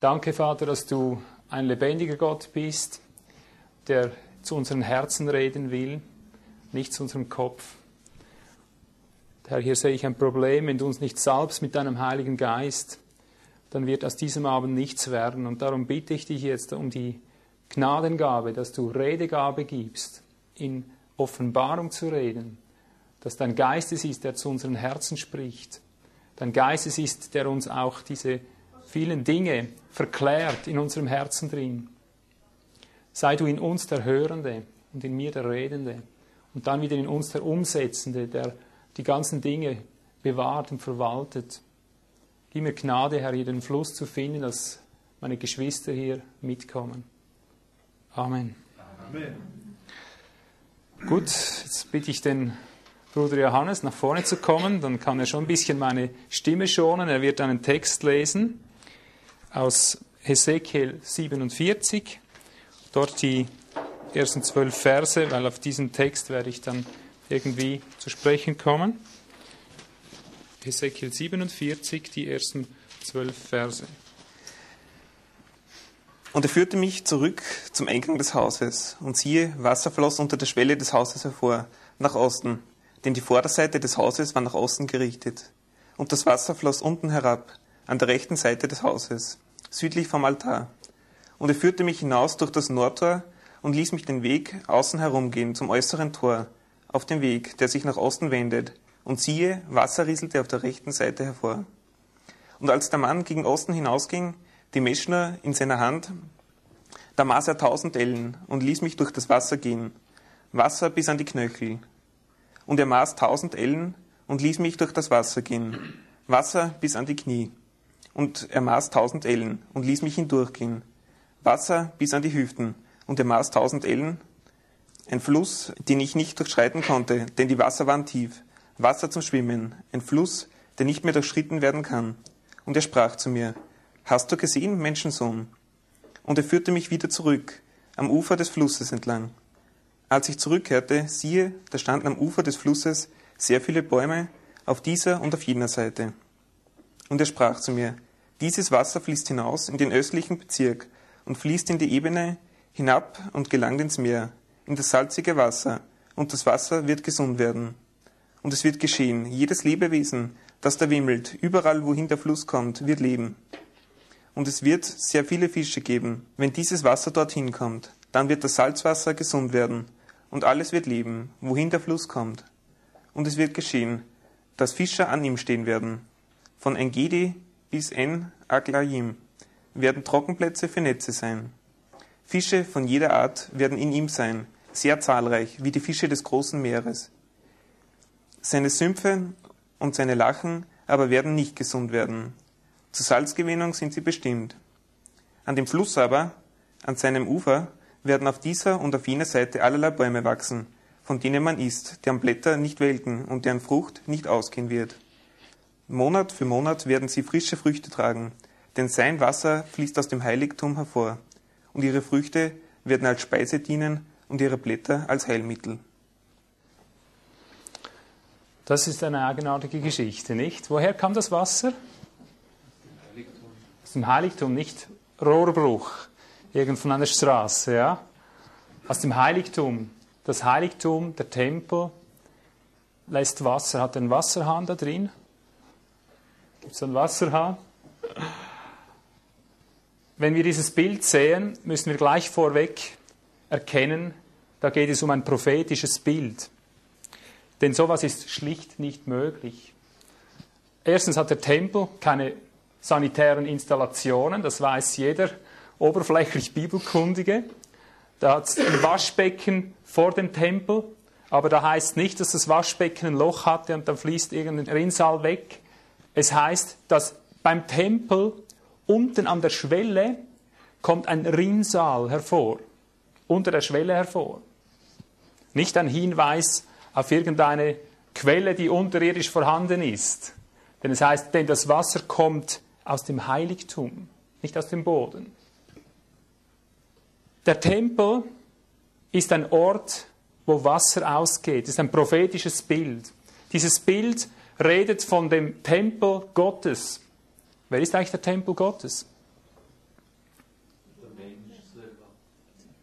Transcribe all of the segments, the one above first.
Danke, Vater, dass du ein lebendiger Gott bist, der zu unseren Herzen reden will, nicht zu unserem Kopf. Herr, hier sehe ich ein Problem, wenn du uns nicht salbst mit deinem Heiligen Geist, dann wird aus diesem Abend nichts werden. Und darum bitte ich dich jetzt um die Gnadengabe, dass du Redegabe gibst, in Offenbarung zu reden, dass dein Geist es ist, der zu unseren Herzen spricht, dein Geist es ist, der uns auch diese vielen Dinge verklärt in unserem Herzen drin. Sei du in uns der Hörende und in mir der Redende und dann wieder in uns der Umsetzende, der die ganzen Dinge bewahrt und verwaltet. Gib mir Gnade, Herr, hier den Fluss zu finden, dass meine Geschwister hier mitkommen. Amen. Amen. Gut, jetzt bitte ich den Bruder Johannes nach vorne zu kommen, dann kann er schon ein bisschen meine Stimme schonen. Er wird einen Text lesen aus Hesekiel 47, dort die ersten zwölf Verse, weil auf diesen Text werde ich dann irgendwie zu sprechen kommen. Hesekiel 47, die ersten zwölf Verse. Und er führte mich zurück zum Eingang des Hauses, und siehe, Wasser floss unter der Schwelle des Hauses hervor, nach Osten, denn die Vorderseite des Hauses war nach Osten gerichtet. Und das Wasser floss unten herab, an der rechten Seite des Hauses, südlich vom Altar. Und er führte mich hinaus durch das Nordtor und ließ mich den Weg außen herumgehen zum äußeren Tor, auf dem Weg, der sich nach Osten wendet, und siehe, Wasser rieselte auf der rechten Seite hervor. Und als der Mann gegen Osten hinausging, die Meschner in seiner Hand, da maß er tausend Ellen und ließ mich durch das Wasser gehen, Wasser bis an die Knöchel. Und er maß tausend Ellen und ließ mich durch das Wasser gehen, Wasser bis an die Knie. Und er maß tausend Ellen und ließ mich hindurchgehen, Wasser bis an die Hüften. Und er maß tausend Ellen, ein Fluss, den ich nicht durchschreiten konnte, denn die Wasser waren tief, Wasser zum Schwimmen, ein Fluss, der nicht mehr durchschritten werden kann. Und er sprach zu mir, Hast du gesehen, Menschensohn? Und er führte mich wieder zurück, am Ufer des Flusses entlang. Als ich zurückkehrte, siehe, da standen am Ufer des Flusses sehr viele Bäume, auf dieser und auf jener Seite. Und er sprach zu mir, dieses Wasser fließt hinaus in den östlichen Bezirk und fließt in die Ebene hinab und gelangt ins Meer, in das salzige Wasser, und das Wasser wird gesund werden. Und es wird geschehen, jedes Lebewesen, das da wimmelt, überall wohin der Fluss kommt, wird leben und es wird sehr viele Fische geben. Wenn dieses Wasser dorthin kommt, dann wird das Salzwasser gesund werden und alles wird leben, wohin der Fluss kommt. Und es wird geschehen, dass Fischer an ihm stehen werden. Von Engedi bis En Aglaim werden Trockenplätze für Netze sein. Fische von jeder Art werden in ihm sein, sehr zahlreich, wie die Fische des großen Meeres. Seine Sümpfe und seine Lachen aber werden nicht gesund werden, zur Salzgewinnung sind sie bestimmt. An dem Fluss aber, an seinem Ufer, werden auf dieser und auf jener Seite allerlei Bäume wachsen, von denen man isst, deren Blätter nicht welken und deren Frucht nicht ausgehen wird. Monat für Monat werden sie frische Früchte tragen, denn sein Wasser fließt aus dem Heiligtum hervor, und ihre Früchte werden als Speise dienen und ihre Blätter als Heilmittel. Das ist eine eigenartige Geschichte, nicht? Woher kam das Wasser? aus dem Heiligtum, nicht Rohrbruch, irgend von einer Straße, ja? Aus dem Heiligtum. Das Heiligtum, der Tempel, lässt Wasser, hat einen Wasserhahn da drin. Gibt es einen Wasserhahn? Wenn wir dieses Bild sehen, müssen wir gleich vorweg erkennen, da geht es um ein prophetisches Bild. Denn sowas ist schlicht nicht möglich. Erstens hat der Tempel keine sanitären Installationen, das weiß jeder oberflächlich Bibelkundige. Da hat es ein Waschbecken vor dem Tempel, aber da heißt nicht, dass das Waschbecken ein Loch hatte und dann fließt irgendein Rinnsal weg. Es heißt, dass beim Tempel unten an der Schwelle kommt ein Rinnsal hervor, unter der Schwelle hervor. Nicht ein Hinweis auf irgendeine Quelle, die unterirdisch vorhanden ist. Denn es heißt, denn das Wasser kommt aus dem Heiligtum, nicht aus dem Boden. Der Tempel ist ein Ort, wo Wasser ausgeht. Das ist ein prophetisches Bild. Dieses Bild redet von dem Tempel Gottes. Wer ist eigentlich der Tempel Gottes?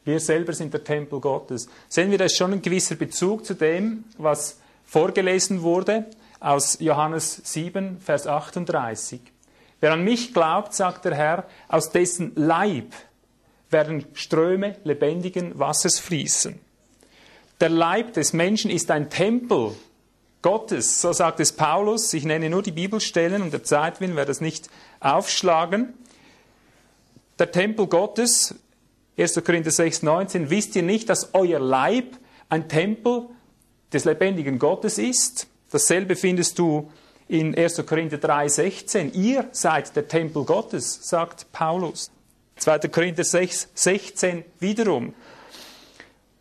Wir selber sind der Tempel Gottes. Sehen wir, das ist schon ein gewisser Bezug zu dem, was vorgelesen wurde aus Johannes 7, Vers 38. Wer an mich glaubt, sagt der Herr, aus dessen Leib werden Ströme lebendigen Wassers fließen. Der Leib des Menschen ist ein Tempel Gottes, so sagt es Paulus. Ich nenne nur die Bibelstellen und der Zeit willen werde das nicht aufschlagen. Der Tempel Gottes 1. Korinther 6, 19, wisst ihr nicht, dass euer Leib ein Tempel des lebendigen Gottes ist? Dasselbe findest du in 1. Korinther 3, 16. Ihr seid der Tempel Gottes, sagt Paulus. 2. Korinther 6, 16 wiederum.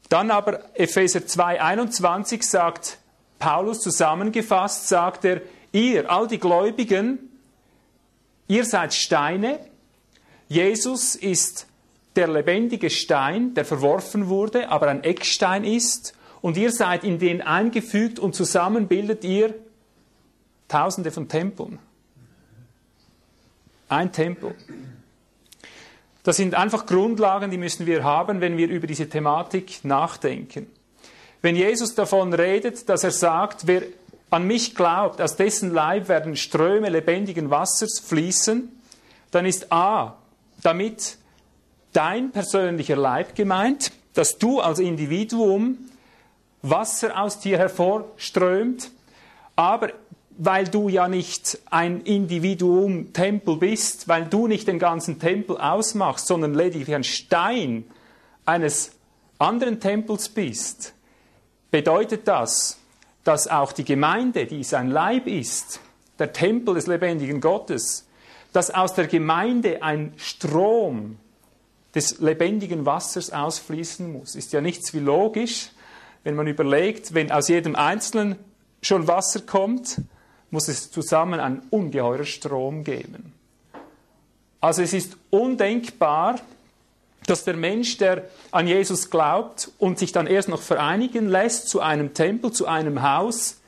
Dann aber Epheser 2, 21 sagt Paulus zusammengefasst, sagt er, ihr, all die Gläubigen, ihr seid Steine, Jesus ist der lebendige Stein, der verworfen wurde, aber ein Eckstein ist, und ihr seid in den eingefügt und zusammen bildet ihr Tausende von Tempeln. Ein Tempel. Das sind einfach Grundlagen, die müssen wir haben, wenn wir über diese Thematik nachdenken. Wenn Jesus davon redet, dass er sagt, wer an mich glaubt, aus dessen Leib werden Ströme lebendigen Wassers fließen, dann ist A, damit dein persönlicher Leib gemeint, dass du als Individuum Wasser aus dir hervorströmt, aber weil du ja nicht ein Individuum Tempel bist, weil du nicht den ganzen Tempel ausmachst, sondern lediglich ein Stein eines anderen Tempels bist, bedeutet das, dass auch die Gemeinde, die sein Leib ist, der Tempel des lebendigen Gottes, dass aus der Gemeinde ein Strom des lebendigen Wassers ausfließen muss. Ist ja nichts wie logisch, wenn man überlegt, wenn aus jedem Einzelnen schon Wasser kommt, muss es zusammen einen ungeheurer Strom geben. Also es ist undenkbar, dass der Mensch, der an Jesus glaubt und sich dann erst noch vereinigen lässt zu einem Tempel, zu einem Haus,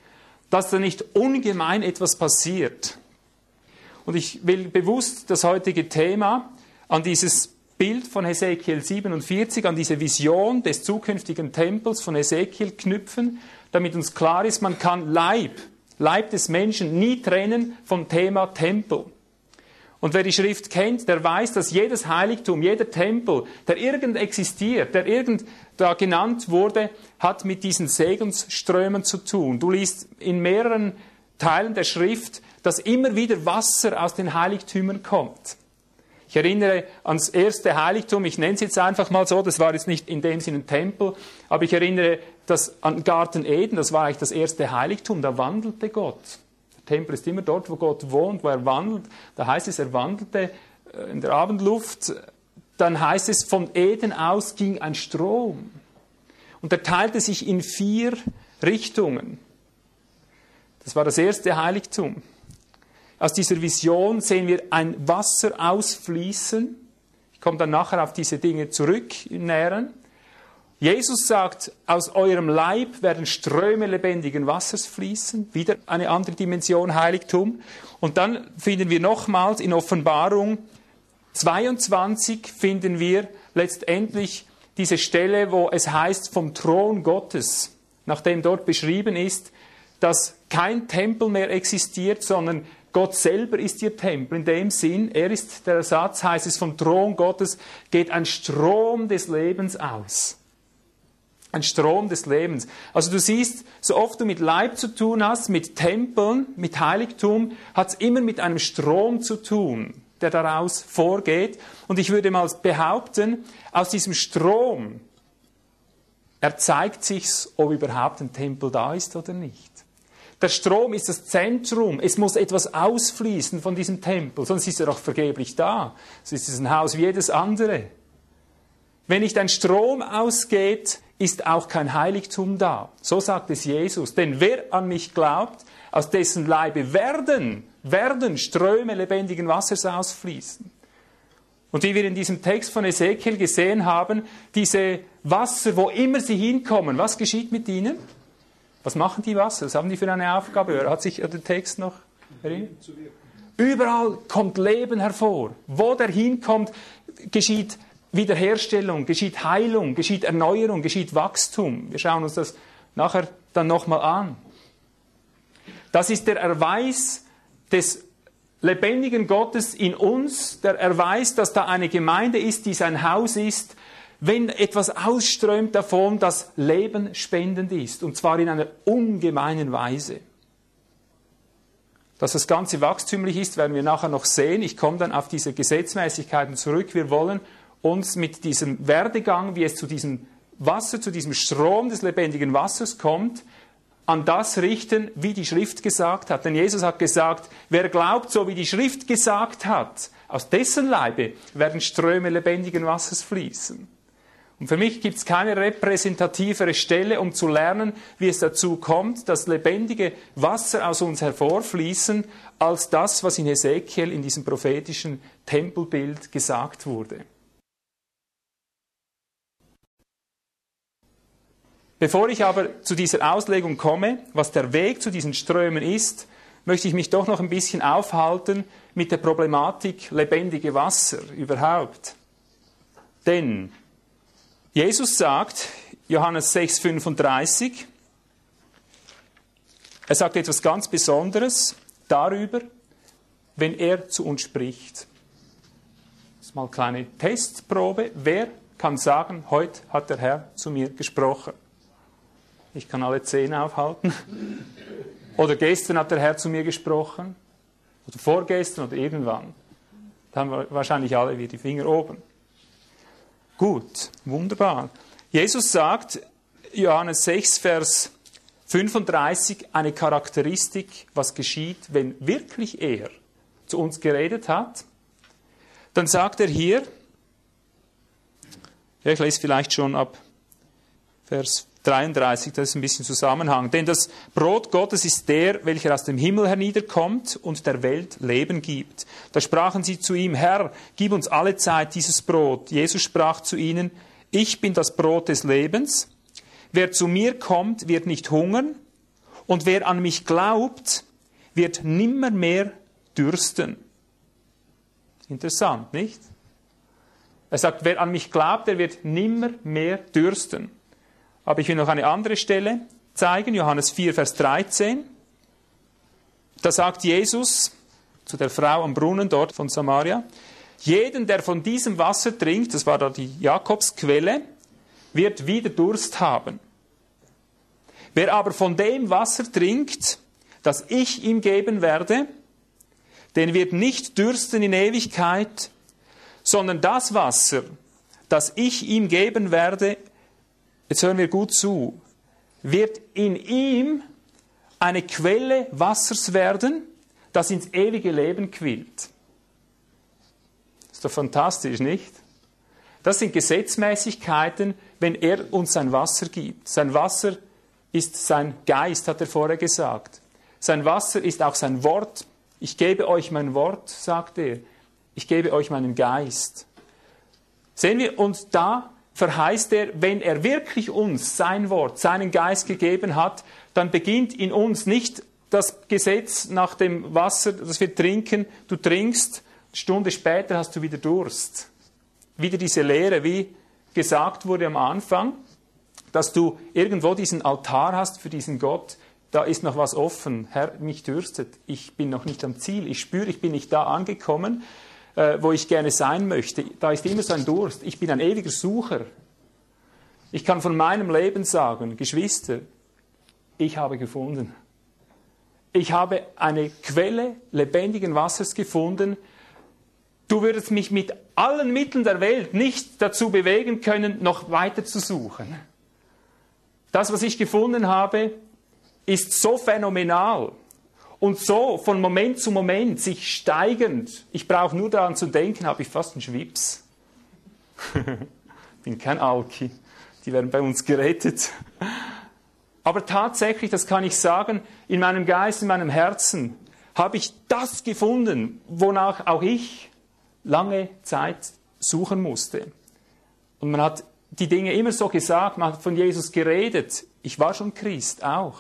dass da nicht ungemein etwas passiert. Und ich will bewusst das heutige Thema an dieses Bild von Hesekiel 47, an diese Vision des zukünftigen Tempels von Hesekiel knüpfen, damit uns klar ist, man kann Leib, Leib des Menschen nie trennen vom Thema Tempel. Und wer die Schrift kennt, der weiß, dass jedes Heiligtum, jeder Tempel, der irgend existiert, der irgend da genannt wurde, hat mit diesen Segensströmen zu tun. Du liest in mehreren Teilen der Schrift, dass immer wieder Wasser aus den Heiligtümern kommt. Ich erinnere ans erste Heiligtum, ich nenne es jetzt einfach mal so, das war jetzt nicht in dem Sinne ein Tempel, aber ich erinnere das an Garten Eden, das war eigentlich das erste Heiligtum, da wandelte Gott. Tempel ist immer dort, wo Gott wohnt, wo er wandelt. Da heißt es, er wandelte äh, in der Abendluft. Dann heißt es, von Eden aus ging ein Strom. Und er teilte sich in vier Richtungen. Das war das erste Heiligtum. Aus dieser Vision sehen wir ein Wasser ausfließen. Ich komme dann nachher auf diese Dinge zurück im Näheren. Jesus sagt, aus eurem Leib werden Ströme lebendigen Wassers fließen. Wieder eine andere Dimension Heiligtum. Und dann finden wir nochmals in Offenbarung 22 finden wir letztendlich diese Stelle, wo es heißt vom Thron Gottes, nachdem dort beschrieben ist, dass kein Tempel mehr existiert, sondern Gott selber ist ihr Tempel. In dem Sinn, er ist der Ersatz, heißt es, vom Thron Gottes geht ein Strom des Lebens aus. Ein Strom des Lebens. Also du siehst, so oft du mit Leib zu tun hast, mit Tempeln, mit Heiligtum, hat es immer mit einem Strom zu tun, der daraus vorgeht. Und ich würde mal behaupten, aus diesem Strom erzeigt sich's, ob überhaupt ein Tempel da ist oder nicht. Der Strom ist das Zentrum. Es muss etwas ausfließen von diesem Tempel, sonst ist er auch vergeblich da. Es ist ein Haus wie jedes andere. Wenn nicht ein Strom ausgeht, ist auch kein Heiligtum da. So sagt es Jesus. Denn wer an mich glaubt, aus dessen Leibe werden, werden Ströme lebendigen Wassers ausfließen. Und wie wir in diesem Text von Ezekiel gesehen haben, diese Wasser, wo immer sie hinkommen, was geschieht mit ihnen? Was machen die Wasser? Was haben die für eine Aufgabe? Hat sich der Text noch erinnert? Überall kommt Leben hervor. Wo der hinkommt, geschieht Wiederherstellung, geschieht Heilung, geschieht Erneuerung, geschieht Wachstum. Wir schauen uns das nachher dann nochmal an. Das ist der Erweis des lebendigen Gottes in uns, der Erweis, dass da eine Gemeinde ist, die sein Haus ist, wenn etwas ausströmt davon, das lebenspendend ist, und zwar in einer ungemeinen Weise. Dass das Ganze wachstümlich ist, werden wir nachher noch sehen. Ich komme dann auf diese Gesetzmäßigkeiten zurück. Wir wollen uns mit diesem Werdegang, wie es zu diesem Wasser, zu diesem Strom des lebendigen Wassers kommt, an das richten, wie die Schrift gesagt hat. Denn Jesus hat gesagt, wer glaubt, so wie die Schrift gesagt hat, aus dessen Leibe werden Ströme lebendigen Wassers fließen. Und für mich gibt es keine repräsentativere Stelle, um zu lernen, wie es dazu kommt, dass lebendige Wasser aus uns hervorfließen, als das, was in Ezekiel in diesem prophetischen Tempelbild gesagt wurde. Bevor ich aber zu dieser Auslegung komme, was der Weg zu diesen Strömen ist, möchte ich mich doch noch ein bisschen aufhalten mit der Problematik lebendige Wasser überhaupt. Denn Jesus sagt, Johannes 6,35, er sagt etwas ganz Besonderes darüber, wenn er zu uns spricht. Das ist mal eine kleine Testprobe. Wer kann sagen, heute hat der Herr zu mir gesprochen? Ich kann alle zehn aufhalten. Oder gestern hat der Herr zu mir gesprochen. Oder vorgestern oder irgendwann. Da haben wir wahrscheinlich alle wieder die Finger oben. Gut, wunderbar. Jesus sagt, Johannes 6, Vers 35, eine Charakteristik, was geschieht, wenn wirklich er zu uns geredet hat. Dann sagt er hier, ich lese vielleicht schon ab Vers 33, das ist ein bisschen Zusammenhang. Denn das Brot Gottes ist der, welcher aus dem Himmel herniederkommt und der Welt Leben gibt. Da sprachen sie zu ihm, Herr, gib uns alle Zeit dieses Brot. Jesus sprach zu ihnen, ich bin das Brot des Lebens. Wer zu mir kommt, wird nicht hungern, und wer an mich glaubt, wird nimmer mehr dürsten. Interessant, nicht? Er sagt, wer an mich glaubt, der wird nimmer mehr dürsten. Aber ich will noch eine andere Stelle zeigen, Johannes 4, Vers 13. Da sagt Jesus zu der Frau am Brunnen dort von Samaria, jeden, der von diesem Wasser trinkt, das war da die Jakobsquelle, wird wieder Durst haben. Wer aber von dem Wasser trinkt, das ich ihm geben werde, den wird nicht dürsten in Ewigkeit, sondern das Wasser, das ich ihm geben werde, jetzt hören wir gut zu, wird in ihm eine Quelle Wassers werden, das ins ewige Leben quillt. Ist doch fantastisch, nicht? Das sind Gesetzmäßigkeiten, wenn er uns sein Wasser gibt. Sein Wasser ist sein Geist, hat er vorher gesagt. Sein Wasser ist auch sein Wort. Ich gebe euch mein Wort, sagt er. Ich gebe euch meinen Geist. Sehen wir, und da verheißt er, wenn er wirklich uns sein Wort, seinen Geist gegeben hat, dann beginnt in uns nicht das Gesetz nach dem Wasser, das wir trinken, du trinkst, eine Stunde später hast du wieder Durst. Wieder diese Lehre, wie gesagt wurde am Anfang, dass du irgendwo diesen Altar hast für diesen Gott, da ist noch was offen. Herr, mich dürstet. Ich bin noch nicht am Ziel. Ich spüre, ich bin nicht da angekommen äh, wo ich gerne sein möchte, da ist immer so ein Durst. Ich bin ein ewiger Sucher. Ich kann von meinem Leben sagen, Geschwister, ich habe gefunden. Ich habe eine Quelle lebendigen Wassers gefunden. Du würdest mich mit allen Mitteln der Welt nicht dazu bewegen können, noch weiter zu suchen. Das, was ich gefunden habe, ist so phänomenal, und so von Moment zu Moment sich steigend, ich brauche nur daran zu denken, habe ich fast einen Schwips. Bin kein Alki, die werden bei uns gerettet. Aber tatsächlich, das kann ich sagen, in meinem Geist, in meinem Herzen habe ich das gefunden, wonach auch ich lange Zeit suchen musste. Und man hat die Dinge immer so gesagt, man hat von Jesus geredet. Ich war schon Christ auch.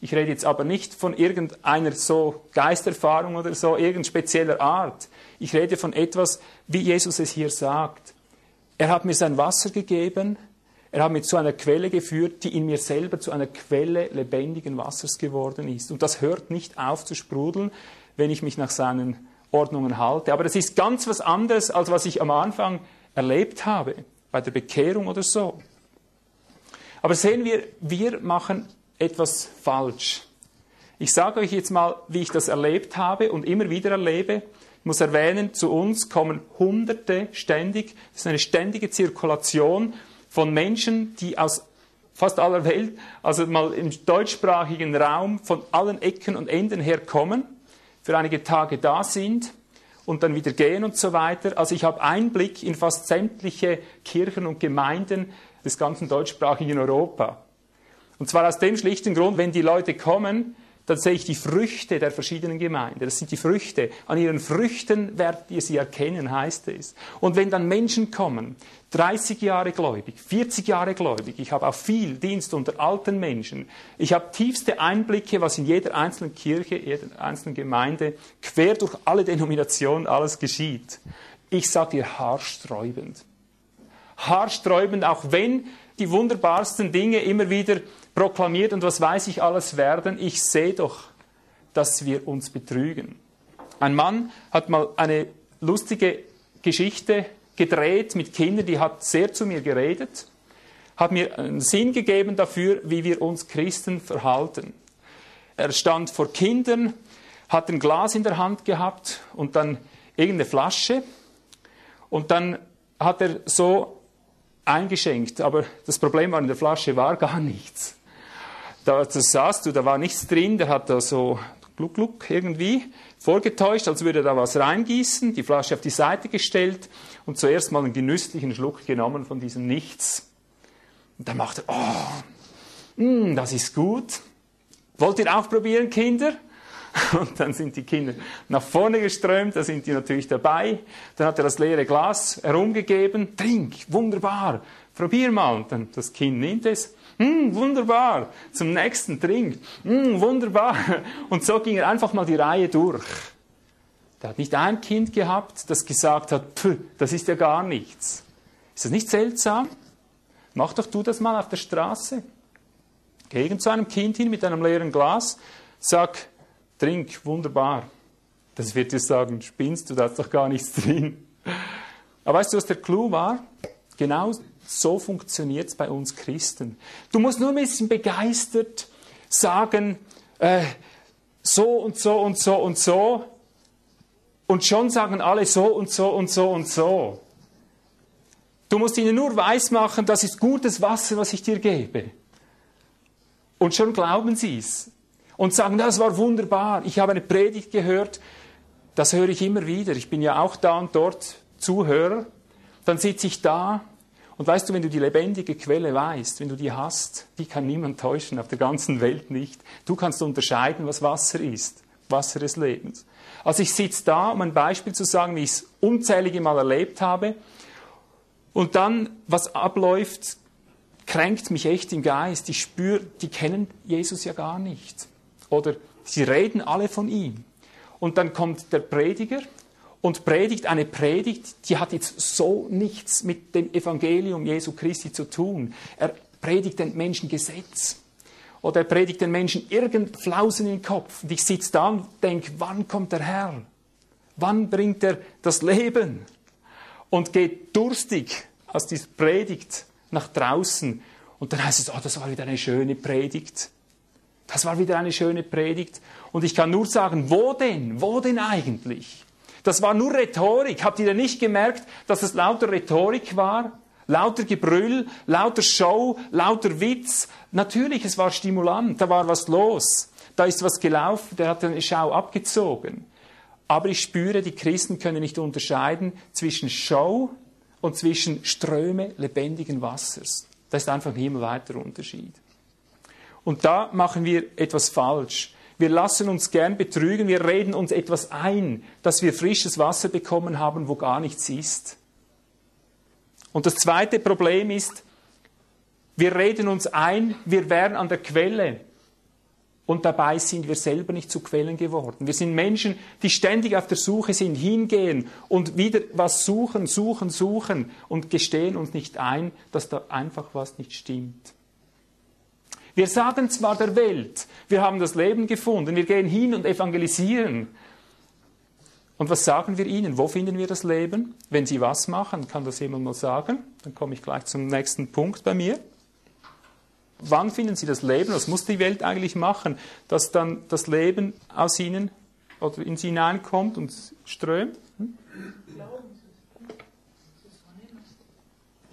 Ich rede jetzt aber nicht von irgendeiner so Geisterfahrung oder so, irgendeiner spezieller Art. Ich rede von etwas, wie Jesus es hier sagt. Er hat mir sein Wasser gegeben, er hat mich zu einer Quelle geführt, die in mir selber zu einer Quelle lebendigen Wassers geworden ist. Und das hört nicht auf zu sprudeln, wenn ich mich nach seinen Ordnungen halte. Aber das ist ganz was anderes, als was ich am Anfang erlebt habe, bei der Bekehrung oder so. Aber sehen wir, wir machen etwas falsch. Ich sage euch jetzt mal, wie ich das erlebt habe und immer wieder erlebe. Ich muss erwähnen, zu uns kommen Hunderte ständig. Das ist eine ständige Zirkulation von Menschen, die aus fast aller Welt, also mal im deutschsprachigen Raum von allen Ecken und Enden her kommen, für einige Tage da sind und dann wieder gehen und so weiter. Also ich habe Einblick in fast sämtliche Kirchen und Gemeinden des ganzen deutschsprachigen Europa. Und zwar aus dem schlichten Grund, wenn die Leute kommen, dann sehe ich die Früchte der verschiedenen Gemeinden. Das sind die Früchte. An ihren Früchten werdet ihr sie erkennen, heißt es. Und wenn dann Menschen kommen, 30 Jahre gläubig, 40 Jahre gläubig, ich habe auch viel Dienst unter alten Menschen, ich habe tiefste Einblicke, was in jeder einzelnen Kirche, jeder einzelnen Gemeinde, quer durch alle Denominationen alles geschieht. Ich sage dir haarsträubend. Haarsträubend, auch wenn die wunderbarsten Dinge immer wieder proklamiert und was weiß ich alles werden, ich sehe doch, dass wir uns betrügen. Ein Mann hat mal eine lustige Geschichte gedreht mit Kindern, die hat sehr zu mir geredet, hat mir einen Sinn gegeben dafür, wie wir uns Christen verhalten. Er stand vor Kindern, hat ein Glas in der Hand gehabt und dann irgendeine Flasche und dann hat er so eingeschenkt, aber das Problem war, in der Flasche war gar nichts. Da sahst du, da war nichts drin, der hat da so gluck, gluck irgendwie vorgetäuscht, als würde er da was reingießen, die Flasche auf die Seite gestellt und zuerst mal einen genüsslichen Schluck genommen von diesem Nichts. Und dann macht er, oh, mh, das ist gut. Wollt ihr auch probieren, Kinder? Und dann sind die Kinder nach vorne geströmt, da sind die natürlich dabei. Dann hat er das leere Glas herumgegeben, trink, wunderbar, probier mal. Und dann das Kind nimmt es, hm, wunderbar. Zum nächsten trinkt. Hm, wunderbar. Und so ging er einfach mal die Reihe durch. Der hat nicht ein Kind gehabt, das gesagt hat, das ist ja gar nichts. Ist das nicht seltsam? Mach doch du das mal auf der Straße. Geh zu einem Kind hin mit einem leeren Glas, sag, trink, wunderbar. Das wird dir sagen, spinnst du, da ist doch gar nichts drin. Aber weißt du, was der Clou war? Genau so funktioniert es bei uns Christen. Du musst nur ein bisschen begeistert sagen, äh, so und so und so und so. Und schon sagen alle so und so und so und so. Du musst ihnen nur weismachen, das ist gutes Wasser, was ich dir gebe. Und schon glauben sie es. Und sagen, das war wunderbar. Ich habe eine Predigt gehört. Das höre ich immer wieder. Ich bin ja auch da und dort Zuhörer. Dann sitze ich da und weißt du, wenn du die lebendige Quelle weißt, wenn du die hast, die kann niemand täuschen, auf der ganzen Welt nicht. Du kannst unterscheiden, was Wasser ist, Wasser des Lebens. Also ich sitze da, um ein Beispiel zu sagen, wie ich es unzählige Mal erlebt habe. Und dann, was abläuft, kränkt mich echt im Geist. Ich spüre, die kennen Jesus ja gar nicht. Oder sie reden alle von ihm. Und dann kommt der Prediger und predigt eine Predigt, die hat jetzt so nichts mit dem Evangelium Jesu Christi zu tun. Er predigt den Menschen Gesetz. Oder er predigt den Menschen irgend Flausen den Kopf. Und ich sitze da und denke, wann kommt der Herr? Wann bringt er das Leben? Und geht durstig aus dieser Predigt nach draußen. Und dann heißt es, oh, das war wieder eine schöne Predigt. Das war wieder eine schöne Predigt. Und ich kann nur sagen, wo denn? Wo denn eigentlich? Das war nur Rhetorik. Habt ihr denn nicht gemerkt, dass es lauter Rhetorik war? Lauter Gebrüll, lauter Show, lauter Witz. Natürlich, es war stimulant, da war was los. Da ist was gelaufen, der hat eine Schau abgezogen. Aber ich spüre, die Christen können nicht unterscheiden zwischen Show und zwischen Ströme lebendigen Wassers. Das ist einfach ein himmelweiter Unterschied. Und da machen wir etwas falsch. Wir lassen uns gern betrügen, wir reden uns etwas ein, dass wir frisches Wasser bekommen haben, wo gar nichts ist. Und das zweite Problem ist, wir reden uns ein, wir wären an der Quelle. Und dabei sind wir selber nicht zu Quellen geworden. Wir sind Menschen, die ständig auf der Suche sind, hingehen und wieder was suchen, suchen, suchen und gestehen uns nicht ein, dass da einfach was nicht stimmt. Wir sagen zwar der Welt, wir haben das Leben gefunden, wir gehen hin und evangelisieren. Und was sagen wir ihnen? Wo finden wir das Leben? Wenn sie was machen, kann das jemand mal sagen? Dann komme ich gleich zum nächsten Punkt bei mir. Wann finden sie das Leben? Was muss die Welt eigentlich machen, dass dann das Leben aus ihnen oder in sie hineinkommt und strömt? Hm?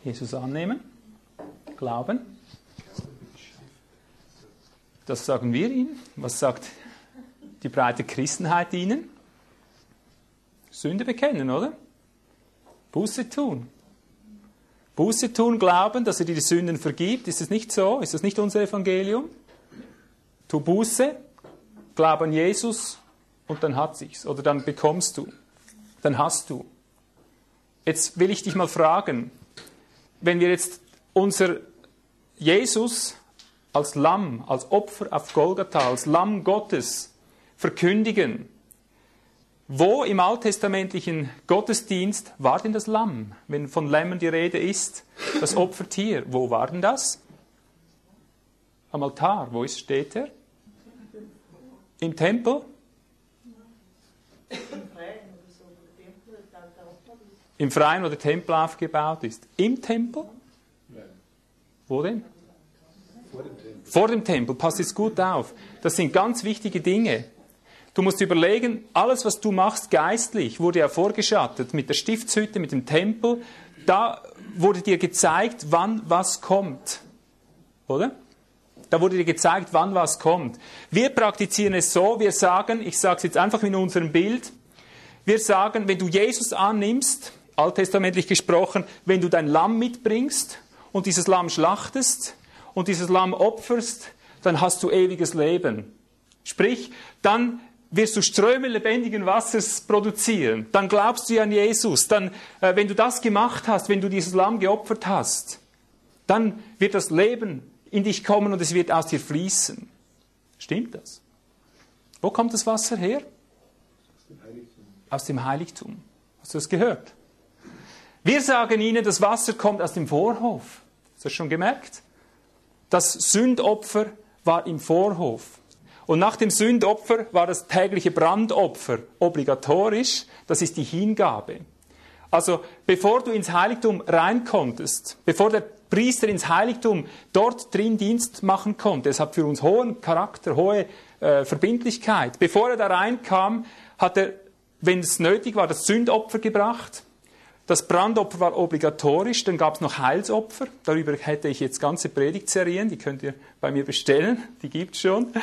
Jesus annehmen, glauben. Das sagen wir ihnen. Was sagt die breite Christenheit ihnen? Sünde bekennen, oder? Buße tun. Buße tun, glauben, dass er dir die Sünden vergibt. Ist es nicht so? Ist das nicht unser Evangelium? Tu Buße, glaub an Jesus und dann hat sich's. Oder dann bekommst du. Dann hast du. Jetzt will ich dich mal fragen, wenn wir jetzt unser Jesus als Lamm, als Opfer auf Golgatha, als Lamm Gottes verkündigen, wo im alttestamentlichen Gottesdienst war denn das Lamm? Wenn von Lämmen die Rede ist, das Opfertier, wo war denn das? Am Altar. Wo ist, steht er? Im Tempel? Im Freien, wo der Tempel aufgebaut ist. Im Tempel? Wo denn? Vor dem Tempel. Vor dem Tempel. Pass jetzt gut auf. Das sind ganz wichtige Dinge. Du musst überlegen, alles, was du machst geistlich, wurde ja vorgeschattet mit der Stiftshütte, mit dem Tempel. Da wurde dir gezeigt, wann was kommt. Oder? Da wurde dir gezeigt, wann was kommt. Wir praktizieren es so, wir sagen, ich sage es jetzt einfach in unserem Bild, wir sagen, wenn du Jesus annimmst, alttestamentlich gesprochen, wenn du dein Lamm mitbringst und dieses Lamm schlachtest und dieses Lamm opferst, dann hast du ewiges Leben. Sprich, dann wirst du Ströme lebendigen Wassers produzieren. Dann glaubst du an Jesus. Dann, äh, wenn du das gemacht hast, wenn du dieses Lamm geopfert hast, dann wird das Leben in dich kommen und es wird aus dir fließen. Stimmt das? Wo kommt das Wasser her? Aus dem Heiligtum. Hast du das gehört? Wir sagen ihnen, das Wasser kommt aus dem Vorhof. Hast du das schon gemerkt? Das Sündopfer war im Vorhof. Und nach dem Sündopfer war das tägliche Brandopfer obligatorisch. Das ist die Hingabe. Also bevor du ins Heiligtum rein konntest, bevor der Priester ins Heiligtum dort drin Dienst machen konnte, es hat für uns hohen Charakter, hohe äh, Verbindlichkeit. Bevor er da reinkam, hat er, wenn es nötig war, das Sündopfer gebracht. Das Brandopfer war obligatorisch, dann gab es noch Heilsopfer. Darüber hätte ich jetzt ganze Predigtserien, die könnt ihr bei mir bestellen, die gibt es schon.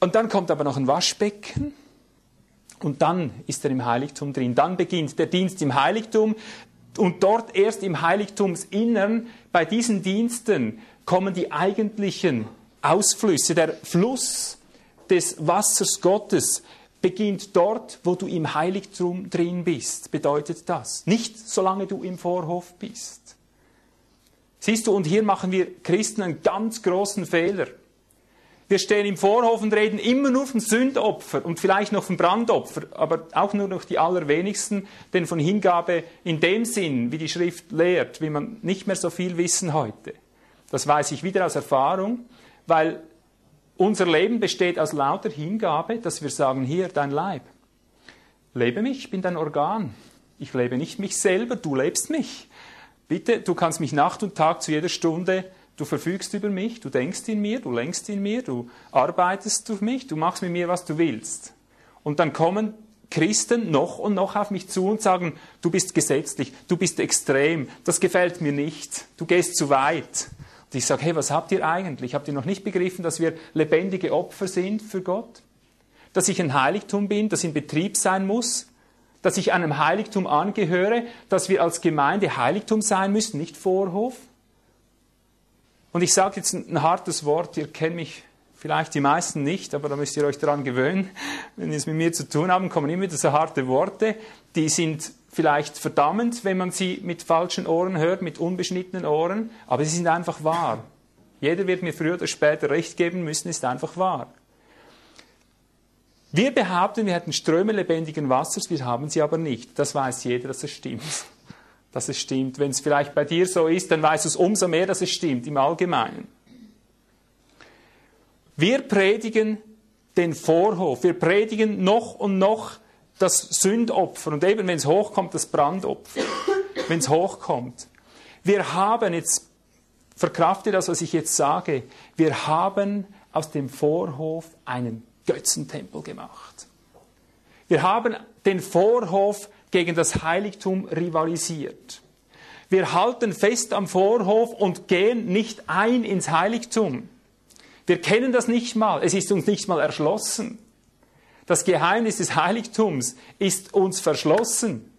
Und dann kommt aber noch ein Waschbecken und dann ist er im Heiligtum drin. Dann beginnt der Dienst im Heiligtum und dort erst im Heiligtumsinnern, bei diesen Diensten kommen die eigentlichen Ausflüsse. Der Fluss des Wassers Gottes beginnt dort, wo du im Heiligtum drin bist, bedeutet das. Nicht solange du im Vorhof bist. Siehst du, und hier machen wir Christen einen ganz großen Fehler. Wir stehen im Vorhof und reden immer nur vom Sündopfer und vielleicht noch vom Brandopfer, aber auch nur noch die allerwenigsten, denn von Hingabe in dem Sinn, wie die Schrift lehrt, will man nicht mehr so viel wissen heute. Das weiß ich wieder aus Erfahrung, weil unser Leben besteht aus lauter Hingabe, dass wir sagen, hier dein Leib. Lebe mich, ich bin dein Organ. Ich lebe nicht mich selber, du lebst mich. Bitte, du kannst mich Nacht und Tag zu jeder Stunde Du verfügst über mich, du denkst in mir, du lenkst in mir, du arbeitest durch mich, du machst mit mir, was du willst. Und dann kommen Christen noch und noch auf mich zu und sagen, du bist gesetzlich, du bist extrem, das gefällt mir nicht, du gehst zu weit. Ich sage, hey, was habt ihr eigentlich? Habt ihr noch nicht begriffen, dass wir lebendige Opfer sind für Gott? Dass ich ein Heiligtum bin, das in Betrieb sein muss? Dass ich einem Heiligtum angehöre, dass wir als Gemeinde Heiligtum sein müssen, nicht Vorhof? Und ich sage jetzt ein, hartes Wort, ihr kennt mich vielleicht die meisten nicht, aber da müsst ihr euch daran gewöhnen. Wenn ihr es mit mir zu tun haben, kommen immer wieder so harte Worte, die sind vielleicht verdammend, wenn man sie mit falschen Ohren hört, mit unbeschnittenen Ohren, aber sie sind einfach wahr. Jeder wird mir früher oder später recht geben müssen, ist einfach wahr. Wir behaupten, wir hätten Ströme lebendigen Wassers, wir haben sie aber nicht. Das weiß jeder, dass es stimmt. Dass es stimmt. Wenn es vielleicht bei dir so ist, dann weißt du es umso mehr, dass es stimmt im Allgemeinen. Wir predigen den Vorhof. Wir predigen noch und noch das Sündopfer und eben, wenn es hochkommt, das Brandopfer. Wenn es hochkommt. Wir haben, jetzt verkraftet das, was ich jetzt sage, wir haben aus dem Vorhof einen Götzentempel gemacht. Wir haben den Vorhof gegen das Heiligtum rivalisiert. Wir halten fest am Vorhof und gehen nicht ein ins Heiligtum. Wir kennen das nicht mal. Es ist uns nicht mal erschlossen. Das Geheimnis des Heiligtums ist uns verschlossen.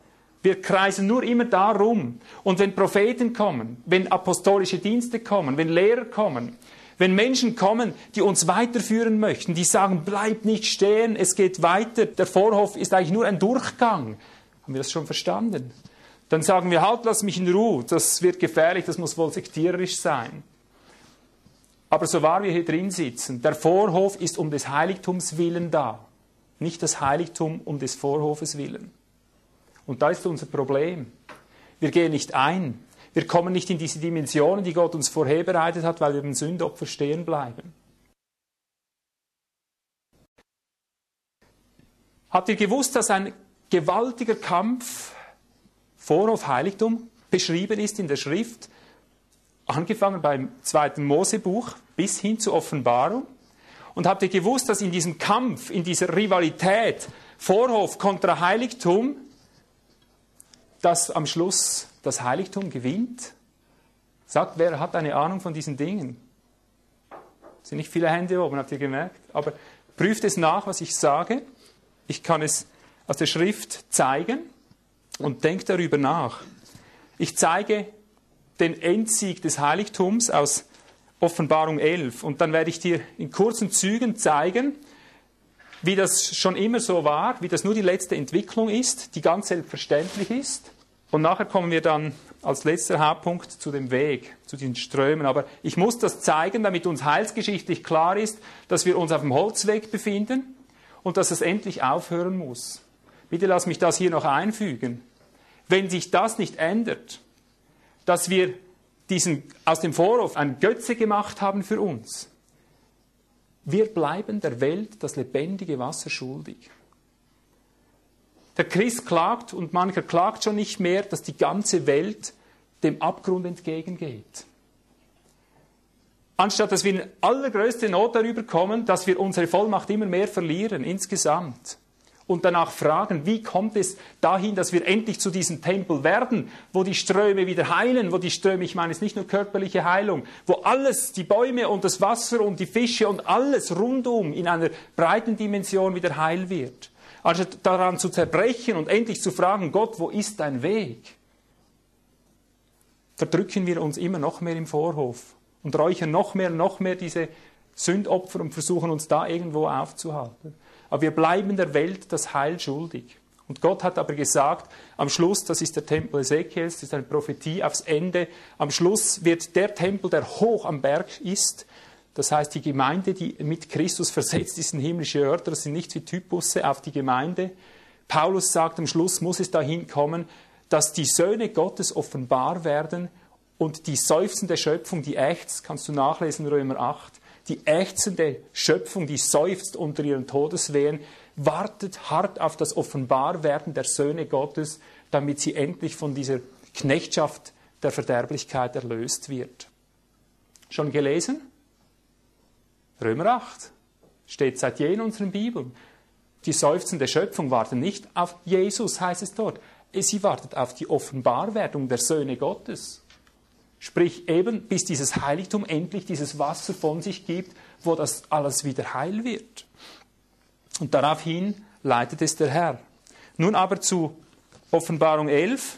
Wir kreisen nur immer darum. Und wenn Propheten kommen, wenn apostolische Dienste kommen, wenn Lehrer kommen, wenn Menschen kommen, die uns weiterführen möchten, die sagen, bleib nicht stehen, es geht weiter, der Vorhof ist eigentlich nur ein Durchgang. Haben wir das schon verstanden? Dann sagen wir, halt, lass mich in Ruhe, das wird gefährlich, das muss wohl sektiererisch sein. Aber so wahr wir hier drin sitzen, der Vorhof ist um des Heiligtums willen da, nicht das Heiligtum um des Vorhofes willen. Und da ist unser Problem. Wir gehen nicht ein. Wir kommen nicht in diese Dimensionen, die Gott uns vorherbereitet hat, weil wir im Sündopfer stehen bleiben. Habt ihr gewusst, dass ein gewaltiger Kampf Vorhof Heiligtum beschrieben ist in der Schrift? Angefangen beim zweiten Mosebuch bis hin zur Offenbarung. Und habt ihr gewusst, dass in diesem Kampf, in dieser Rivalität Vorhof kontra Heiligtum, dass am Schluss das Heiligtum gewinnt? Sagt, wer hat eine Ahnung von diesen Dingen? Es sind nicht viele Hände oben, habt ihr gemerkt? Aber prüft es nach, was ich sage. Ich kann es aus der Schrift zeigen und denkt darüber nach. Ich zeige den Endsieg des Heiligtums aus Offenbarung 11 und dann werde ich dir in kurzen Zügen zeigen, wie das schon immer so war, wie das nur die letzte Entwicklung ist, die ganz selbstverständlich ist. Und nachher kommen wir dann als letzter Hauptpunkt zu dem Weg, zu den Strömen. Aber ich muss das zeigen, damit uns heilsgeschichtlich klar ist, dass wir uns auf dem Holzweg befinden und dass es endlich aufhören muss. Bitte lass mich das hier noch einfügen. Wenn sich das nicht ändert, dass wir diesen, aus dem Vorhof ein Götze gemacht haben für uns, wir bleiben der Welt das lebendige Wasser schuldig. Der Christ klagt und mancher klagt schon nicht mehr, dass die ganze Welt dem Abgrund entgegengeht. Anstatt dass wir in allergrößte Not darüber kommen, dass wir unsere Vollmacht immer mehr verlieren insgesamt und danach fragen, wie kommt es dahin, dass wir endlich zu diesem Tempel werden, wo die Ströme wieder heilen, wo die Ströme, ich meine es nicht nur körperliche Heilung, wo alles, die Bäume und das Wasser und die Fische und alles rundum in einer breiten Dimension wieder heil wird. Also daran zu zerbrechen und endlich zu fragen, Gott, wo ist dein Weg? Verdrücken wir uns immer noch mehr im Vorhof und räuchern noch mehr, noch mehr diese Sündopfer und versuchen uns da irgendwo aufzuhalten. Aber wir bleiben der Welt das Heil schuldig. Und Gott hat aber gesagt, am Schluss, das ist der Tempel Ezekiels, das ist eine Prophetie aufs Ende, am Schluss wird der Tempel, der hoch am Berg ist, das heißt, die Gemeinde, die mit Christus versetzt ist in himmlische Örter, das sind nicht wie Typusse auf die Gemeinde. Paulus sagt, am Schluss muss es dahin kommen, dass die Söhne Gottes offenbar werden und die seufzende Schöpfung, die ächzt, kannst du nachlesen, Römer 8, die ächzende Schöpfung, die seufzt unter ihren Todeswehen, wartet hart auf das Offenbarwerden der Söhne Gottes, damit sie endlich von dieser Knechtschaft der Verderblichkeit erlöst wird. Schon gelesen? Römer 8 steht seit je in unseren Bibeln. Die seufzende Schöpfung wartet nicht auf Jesus, heißt es dort. Sie wartet auf die Offenbarwerdung der Söhne Gottes. Sprich eben, bis dieses Heiligtum endlich dieses Wasser von sich gibt, wo das alles wieder heil wird. Und daraufhin leitet es der Herr. Nun aber zu Offenbarung 11.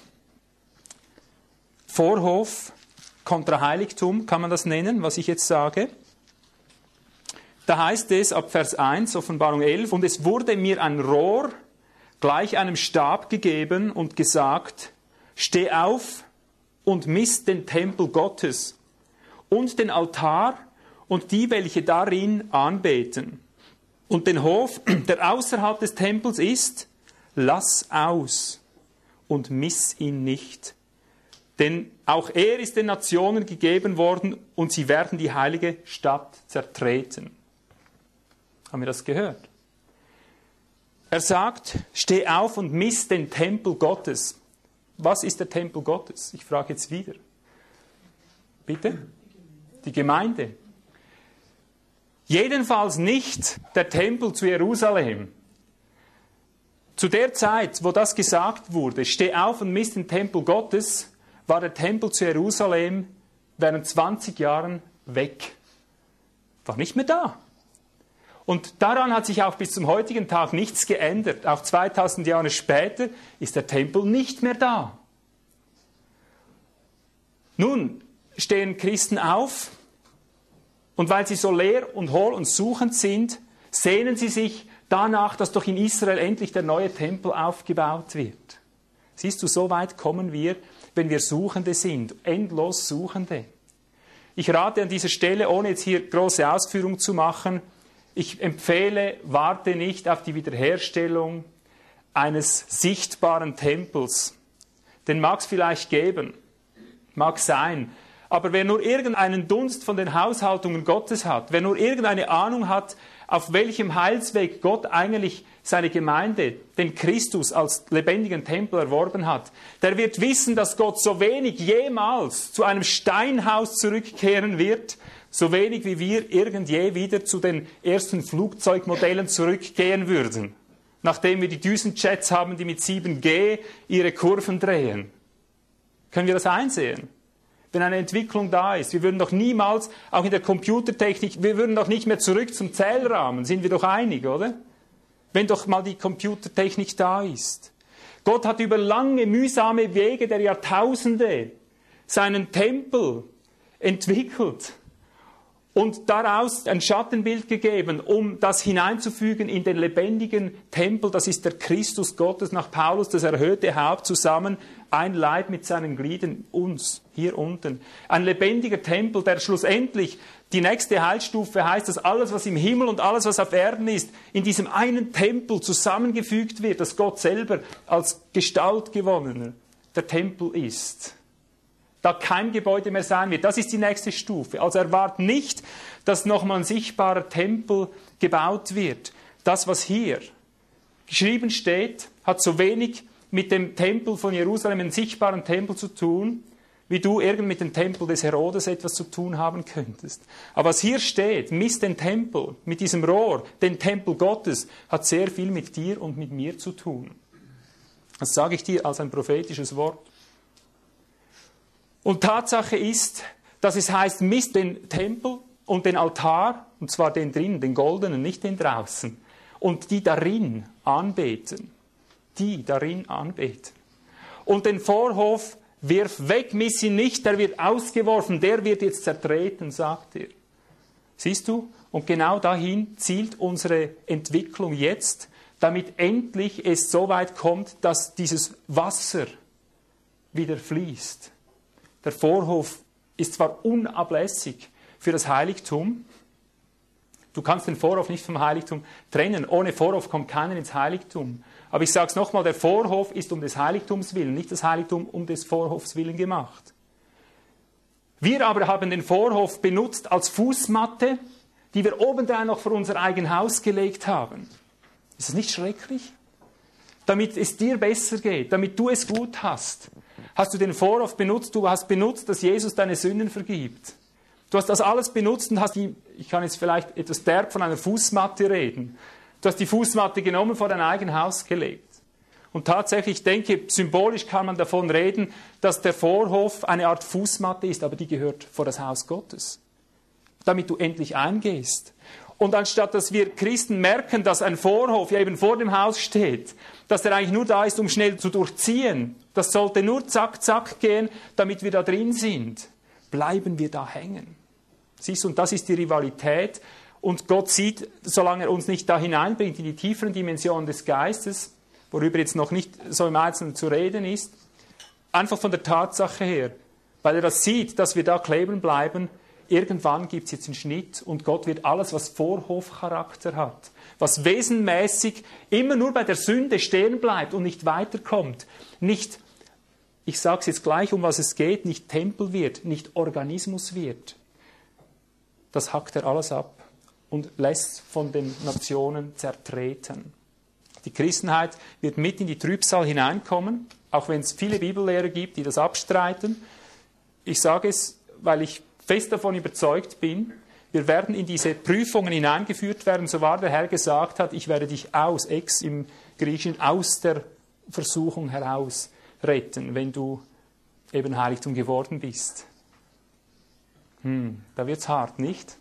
Vorhof kontra Heiligtum kann man das nennen, was ich jetzt sage. Da heißt es ab Vers 1, Offenbarung 11, und es wurde mir ein Rohr gleich einem Stab gegeben und gesagt, steh auf und misst den Tempel Gottes und den Altar und die, welche darin anbeten. und den Hof, der außerhalb des Tempels ist, lass aus und miss ihn nicht. Denn auch er ist den Nationen gegeben worden und sie werden die heilige Stadt zertreten. Haben wir das gehört? Er sagt, steh auf und miss den Tempel Gottes. Was ist der Tempel Gottes? Ich frage jetzt wieder. Bitte? Die Gemeinde. Jedenfalls nicht der Tempel zu Jerusalem. Zu der Zeit, wo das gesagt wurde, steh auf und misst den Tempel Gottes, war der Tempel zu Jerusalem während 20 Jahren weg. War nicht mehr da. Und daran hat sich auch bis zum heutigen Tag nichts geändert. Auch 2000 Jahre später ist der Tempel nicht mehr da. Nun stehen Christen auf und weil sie so leer und hohl und suchend sind, sehnen sie sich danach, dass doch in Israel endlich der neue Tempel aufgebaut wird. Siehst du, so weit kommen wir, wenn wir Suchende sind, endlos Suchende. Ich rate an dieser Stelle, ohne jetzt hier große Ausführungen zu machen, ich empfehle, warte nicht auf die Wiederherstellung eines sichtbaren Tempels. Den mag es vielleicht geben, mag sein, aber wer nur irgendeinen Dunst von den Haushaltungen Gottes hat, wer nur irgendeine Ahnung hat, auf welchem Heilsweg Gott eigentlich seine Gemeinde, den Christus als lebendigen Tempel erworben hat, der wird wissen, dass Gott so wenig jemals zu einem Steinhaus zurückkehren wird, so wenig wie wir irgendje wieder zu den ersten Flugzeugmodellen zurückgehen würden, nachdem wir die Düsenjets haben, die mit 7G ihre Kurven drehen. Können wir das einsehen? wenn eine Entwicklung da ist. Wir würden doch niemals, auch in der Computertechnik, wir würden doch nicht mehr zurück zum Zählrahmen, sind wir doch einig, oder? Wenn doch mal die Computertechnik da ist. Gott hat über lange, mühsame Wege der Jahrtausende seinen Tempel entwickelt und daraus ein Schattenbild gegeben, um das hineinzufügen in den lebendigen Tempel. Das ist der Christus Gottes nach Paulus, das erhöhte Haupt zusammen, ein Leib mit seinen Gliedern, uns hier unten. Ein lebendiger Tempel, der schlussendlich die nächste Heilstufe heißt, dass alles, was im Himmel und alles, was auf Erden ist, in diesem einen Tempel zusammengefügt wird, dass Gott selber als Gestalt gewonnener der Tempel ist da kein Gebäude mehr sein wird. Das ist die nächste Stufe. Also erwart nicht, dass nochmal ein sichtbarer Tempel gebaut wird. Das, was hier geschrieben steht, hat so wenig mit dem Tempel von Jerusalem, einem sichtbaren Tempel zu tun, wie du irgend mit dem Tempel des Herodes etwas zu tun haben könntest. Aber was hier steht, misst den Tempel mit diesem Rohr, den Tempel Gottes, hat sehr viel mit dir und mit mir zu tun. Das sage ich dir als ein prophetisches Wort. Und Tatsache ist, dass es heißt, misst den Tempel und den Altar, und zwar den drinnen, den goldenen, nicht den draußen, und die darin anbeten. Die darin anbeten. Und den Vorhof wirf weg, miss ihn nicht, der wird ausgeworfen, der wird jetzt zertreten, sagt er. Siehst du? Und genau dahin zielt unsere Entwicklung jetzt, damit endlich es so weit kommt, dass dieses Wasser wieder fließt. Der Vorhof ist zwar unablässig für das Heiligtum, du kannst den Vorhof nicht vom Heiligtum trennen, ohne Vorhof kommt keiner ins Heiligtum. Aber ich sage es nochmal, der Vorhof ist um des Heiligtums willen, nicht das Heiligtum um des Vorhofs willen gemacht. Wir aber haben den Vorhof benutzt als Fußmatte, die wir obendrein noch vor unser eigen Haus gelegt haben. Ist das nicht schrecklich? Damit es dir besser geht, damit du es gut hast. Hast du den Vorhof benutzt? Du hast benutzt, dass Jesus deine Sünden vergibt. Du hast das alles benutzt und hast die, ich kann jetzt vielleicht etwas derb von einer Fußmatte reden. Du hast die Fußmatte genommen, vor dein eigenes Haus gelegt. Und tatsächlich, ich denke, symbolisch kann man davon reden, dass der Vorhof eine Art Fußmatte ist, aber die gehört vor das Haus Gottes. Damit du endlich eingehst. Und anstatt dass wir Christen merken, dass ein Vorhof ja eben vor dem Haus steht, dass er eigentlich nur da ist, um schnell zu durchziehen, das sollte nur zack, zack gehen, damit wir da drin sind, bleiben wir da hängen. Siehst du, und das ist die Rivalität. Und Gott sieht, solange er uns nicht da hineinbringt in die tieferen Dimensionen des Geistes, worüber jetzt noch nicht so im Einzelnen zu reden ist, einfach von der Tatsache her, weil er das sieht, dass wir da kleben bleiben, irgendwann gibt es jetzt einen Schnitt und Gott wird alles, was Vorhofcharakter hat, was wesenmäßig immer nur bei der Sünde stehen bleibt und nicht weiterkommt, nicht, ich sage es jetzt gleich, um was es geht, nicht Tempel wird, nicht Organismus wird. Das hackt er alles ab und lässt von den Nationen zertreten. Die Christenheit wird mit in die Trübsal hineinkommen, auch wenn es viele Bibellehrer gibt, die das abstreiten. Ich sage es, weil ich fest davon überzeugt bin, wir werden in diese Prüfungen hineingeführt werden, so wahr der Herr gesagt hat, ich werde dich aus, ex im Griechischen, aus der Versuchung heraus retten, wenn du eben Heiligtum geworden bist. Hm, da wird's hart, nicht?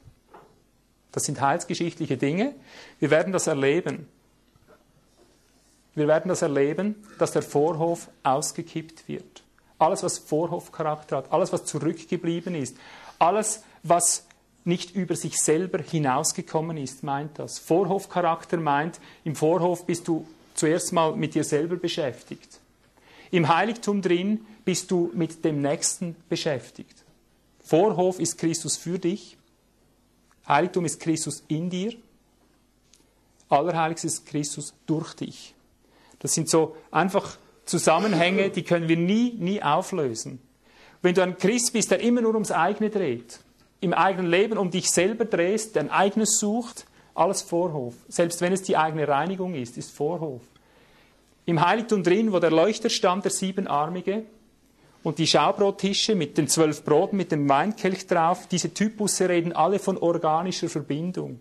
Das sind heilsgeschichtliche Dinge. Wir werden das erleben. Wir werden das erleben, dass der Vorhof ausgekippt wird. Alles, was Vorhofcharakter hat, alles, was zurückgeblieben ist, alles, was nicht über sich selber hinausgekommen ist, meint das. Vorhofcharakter meint, im Vorhof bist du zuerst mal mit dir selber beschäftigt. Im Heiligtum drin bist du mit dem Nächsten beschäftigt. Vorhof ist Christus für dich. Heiligtum ist Christus in dir. Allerheiligstes ist Christus durch dich. Das sind so einfach Zusammenhänge, die können wir nie, nie auflösen. Wenn du ein Christ bist, der immer nur ums eigene dreht, im eigenen Leben um dich selber drehst, dein eigenes sucht, alles Vorhof. Selbst wenn es die eigene Reinigung ist, ist Vorhof. Im Heiligtum drin, wo der Leuchter stand, der siebenarmige, und die Schaubrottische mit den zwölf Broten, mit dem Weinkelch drauf, diese Typusse reden alle von organischer Verbindung.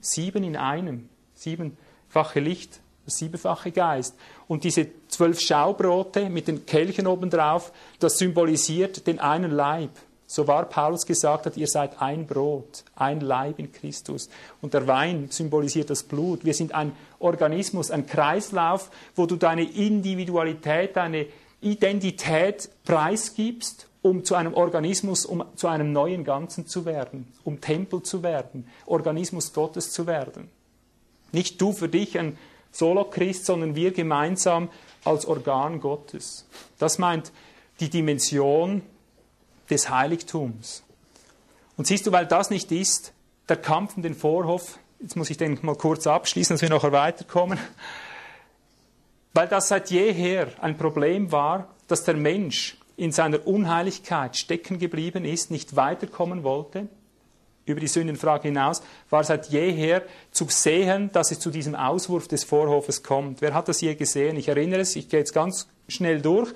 Sieben in einem, siebenfache Licht, siebenfache Geist. Und diese zwölf Schaubrote mit den Kelchen obendrauf, das symbolisiert den einen Leib. So war Paulus gesagt hat, ihr seid ein Brot, ein Leib in Christus. Und der Wein symbolisiert das Blut. Wir sind ein Organismus, ein Kreislauf, wo du deine Individualität, deine Identität preisgibst, um zu einem Organismus, um zu einem neuen Ganzen zu werden, um Tempel zu werden, Organismus Gottes zu werden. Nicht du für dich ein Solo-Christ, sondern wir gemeinsam als Organ Gottes. Das meint die Dimension des Heiligtums. Und siehst du, weil das nicht ist, der Kampf um den Vorhof, jetzt muss ich den mal kurz abschließen, dass wir nachher weiterkommen, weil das seit jeher ein Problem war, dass der Mensch in seiner Unheiligkeit stecken geblieben ist, nicht weiterkommen wollte, über die Sündenfrage hinaus, war seit jeher zu sehen, dass es zu diesem Auswurf des Vorhofes kommt. Wer hat das je gesehen? Ich erinnere es, ich gehe jetzt ganz schnell durch.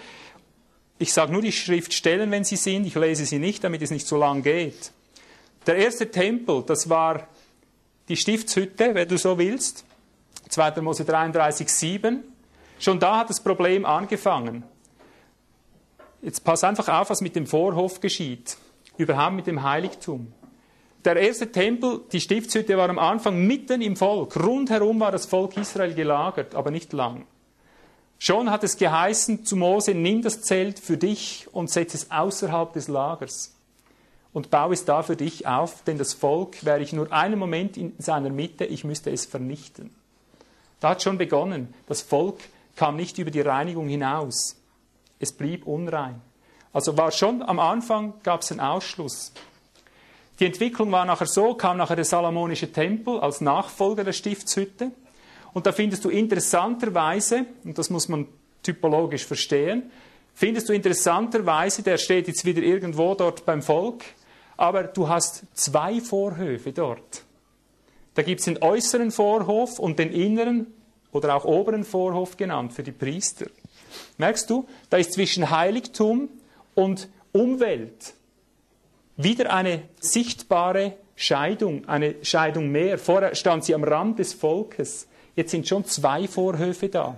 Ich sage nur die Schriftstellen, wenn sie sind, ich lese sie nicht, damit es nicht so lang geht. Der erste Tempel, das war die Stiftshütte, wenn du so willst, 2. Mose 33, 7. Schon da hat das Problem angefangen. Jetzt pass einfach auf, was mit dem Vorhof geschieht, überhaupt mit dem Heiligtum. Der erste Tempel, die Stiftshütte, war am Anfang mitten im Volk. Rundherum war das Volk Israel gelagert, aber nicht lang. Schon hat es geheißen zu Mose, nimm das Zelt für dich und setz es außerhalb des Lagers. Und baue es da für dich auf, denn das Volk wäre ich nur einen Moment in seiner Mitte, ich müsste es vernichten. Da hat schon begonnen. Das Volk kam nicht über die Reinigung hinaus. Es blieb unrein. Also war schon am Anfang gab es einen Ausschluss. Die Entwicklung war nachher so, kam nachher der Salomonische Tempel als Nachfolger der Stiftshütte. Und da findest du interessanterweise, und das muss man typologisch verstehen, findest du interessanterweise, der steht jetzt wieder irgendwo dort beim Volk, aber du hast zwei Vorhöfe dort. Da gibt es den äußeren Vorhof und den inneren oder auch oberen Vorhof genannt für die Priester. Merkst du, da ist zwischen Heiligtum und Umwelt wieder eine sichtbare Scheidung, eine Scheidung mehr. Vorher stand sie am Rand des Volkes. Jetzt sind schon zwei Vorhöfe da.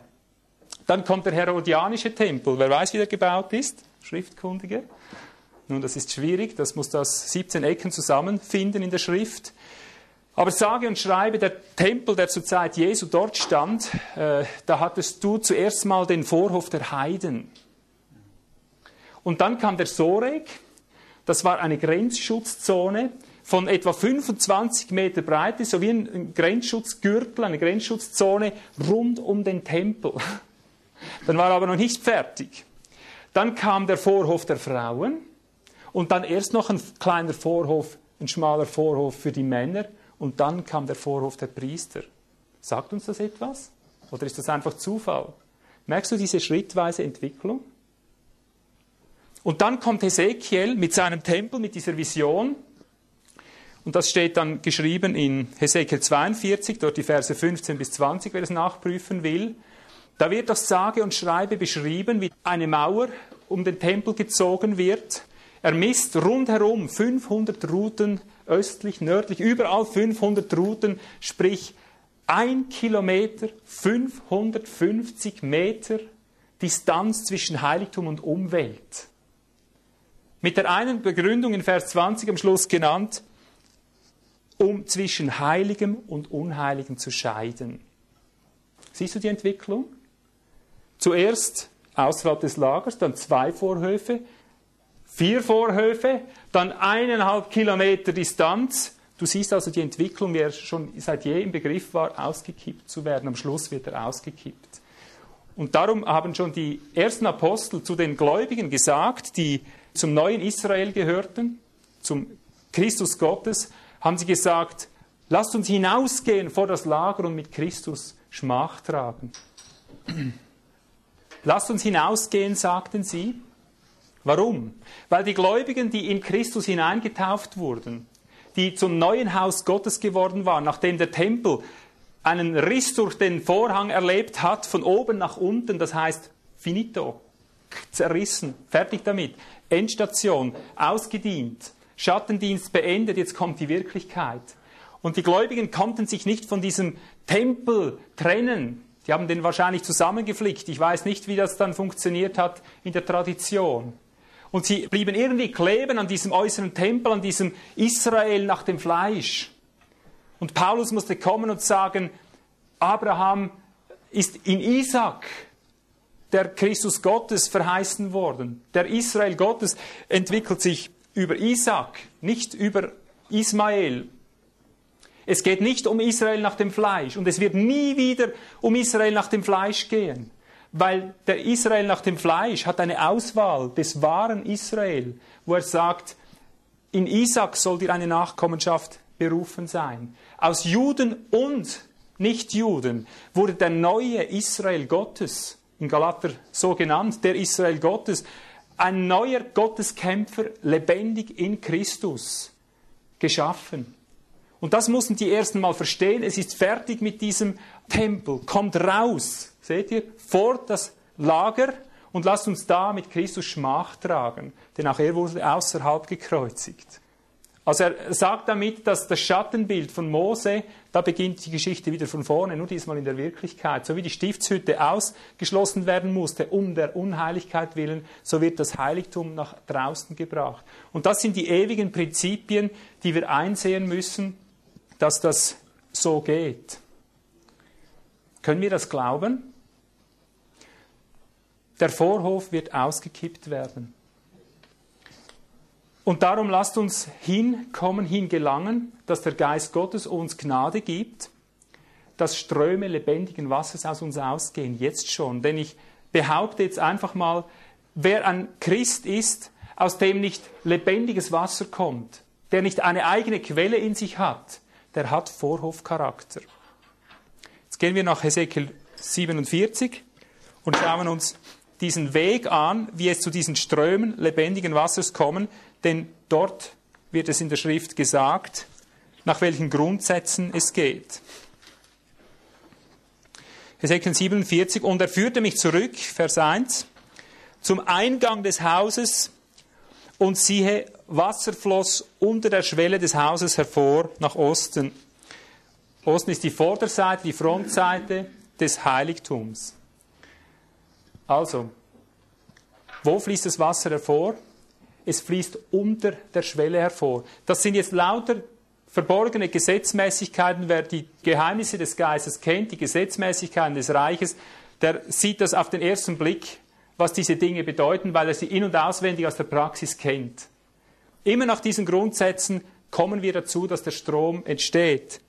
Dann kommt der Herodianische Tempel. Wer weiß, wie der gebaut ist? Schriftkundige. Nun, das ist schwierig. Das muss das 17 Ecken zusammenfinden in der Schrift. Aber sage und schreibe, der Tempel, der zur Zeit Jesu dort stand, äh, da hattest du zuerst mal den Vorhof der Heiden. Und dann kam der Soreg, das war eine Grenzschutzzone von etwa 25 Meter Breite, so wie ein Grenzschutzgürtel, eine Grenzschutzzone rund um den Tempel. Dann war er aber noch nicht fertig. Dann kam der Vorhof der Frauen und dann erst noch ein kleiner Vorhof ein schmaler Vorhof für die Männer und dann kam der Vorhof der Priester. Sagt uns das etwas? Oder ist das einfach Zufall? Merkst du diese schrittweise Entwicklung? Und dann kommt Hesekiel mit seinem Tempel, mit dieser Vision. Und das steht dann geschrieben in Hesekiel 42, dort die Verse 15 bis 20, wer es nachprüfen will. Da wird das sage und schreibe beschrieben, wie eine Mauer um den Tempel gezogen wird. Er misst rundherum 500 Routen östlich, nördlich, überall 500 Routen, sprich ein Kilometer, 550 Meter Distanz zwischen Heiligtum und Umwelt. Mit der einen Begründung in Vers 20 am Schluss genannt, um zwischen Heiligem und Unheiligem zu scheiden. Siehst du die Entwicklung? Zuerst außerhalb des Lagers, dann zwei Vorhöfe, vier Vorhöfe, dann eineinhalb Kilometer Distanz. Du siehst also die Entwicklung, wie er schon seit je im Begriff war, ausgekippt zu werden. Am Schluss wird er ausgekippt. Und darum haben schon die ersten Apostel zu den Gläubigen gesagt, die zum neuen Israel gehörten, zum Christus Gottes, haben sie gesagt, lasst uns hinausgehen vor das Lager und mit Christus Schmach tragen. lasst uns hinausgehen, sagten sie. Warum? Weil die Gläubigen, die in Christus hineingetauft wurden, die zum neuen Haus Gottes geworden waren, nachdem der Tempel einen Riss durch den Vorhang erlebt hat, von oben nach unten, das heißt finito, zerrissen, fertig damit, Endstation, ausgedient, Schattendienst beendet, jetzt kommt die Wirklichkeit. Und die Gläubigen konnten sich nicht von diesem Tempel trennen. Die haben den wahrscheinlich zusammengeflickt. Ich weiß nicht, wie das dann funktioniert hat in der Tradition. Und sie blieben irgendwie kleben an diesem äußeren Tempel, an diesem Israel nach dem Fleisch. Und Paulus musste kommen und sagen, Abraham ist in Isaac der Christus Gottes verheißen worden. Der Israel Gottes entwickelt sich über Isaac, nicht über Ismael. Es geht nicht um Israel nach dem Fleisch und es wird nie wieder um Israel nach dem Fleisch gehen weil der Israel nach dem Fleisch hat eine Auswahl des wahren Israel, wo er sagt, in Isaac soll dir eine Nachkommenschaft berufen sein. Aus Juden und Nichtjuden wurde der neue Israel Gottes, in Galater so genannt, der Israel Gottes, ein neuer Gotteskämpfer, lebendig in Christus, geschaffen. Und das mussten die ersten mal verstehen. Es ist fertig mit diesem Tempel. Kommt raus seht ihr, vor das Lager und lasst uns da mit Christus Schmach tragen, denn auch er wurde außerhalb gekreuzigt. Also er sagt damit, dass das Schattenbild von Mose, da beginnt die Geschichte wieder von vorne, nur diesmal in der Wirklichkeit. So wie die Stiftshütte ausgeschlossen werden musste, um der Unheiligkeit willen, so wird das Heiligtum nach draußen gebracht. Und das sind die ewigen Prinzipien, die wir einsehen müssen, dass das so geht. Können wir das glauben? Der Vorhof wird ausgekippt werden. Und darum lasst uns hinkommen, hingelangen, dass der Geist Gottes uns Gnade gibt, dass Ströme lebendigen Wassers aus uns ausgehen, jetzt schon. Denn ich behaupte jetzt einfach mal, wer ein Christ ist, aus dem nicht lebendiges Wasser kommt, der nicht eine eigene Quelle in sich hat, der hat Vorhofcharakter. Jetzt gehen wir nach Hesekiel 47 und schauen uns diesen Weg an, wie es zu diesen Strömen lebendigen Wassers kommen, denn dort wird es in der Schrift gesagt, nach welchen Grundsätzen es geht. Hesekiel 47, und er führte mich zurück, Vers 1, zum Eingang des Hauses und siehe, Wasser floss unter der Schwelle des Hauses hervor nach Osten. Osten ist die Vorderseite, die Frontseite des Heiligtums. Also, wo fließt das Wasser hervor? Es fließt unter der Schwelle hervor. Das sind jetzt lauter verborgene Gesetzmäßigkeiten. Wer die Geheimnisse des Geistes kennt, die Gesetzmäßigkeiten des Reiches, der sieht das auf den ersten Blick, was diese Dinge bedeuten, weil er sie in- und auswendig aus der Praxis kennt. Immer nach diesen Grundsätzen kommen wir dazu, dass der Strom entsteht.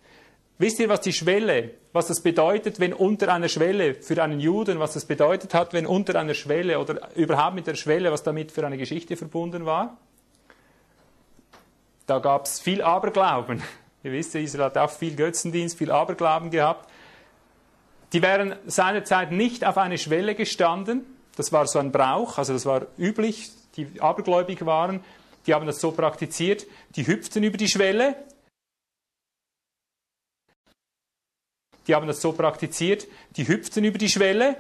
Wisst ihr, was die Schwelle, was das bedeutet, wenn unter einer Schwelle für einen Juden, was das bedeutet hat, wenn unter einer Schwelle oder überhaupt mit der Schwelle, was damit für eine Geschichte verbunden war? Da gab es viel Aberglauben. Ihr wisst, Israel hat auch viel Götzendienst, viel Aberglauben gehabt. Die wären seinerzeit nicht auf eine Schwelle gestanden. Das war so ein Brauch, also das war üblich. Die abergläubig waren, die haben das so praktiziert. Die hüpften über die Schwelle. Die haben das so praktiziert. Die hüpften über die Schwelle.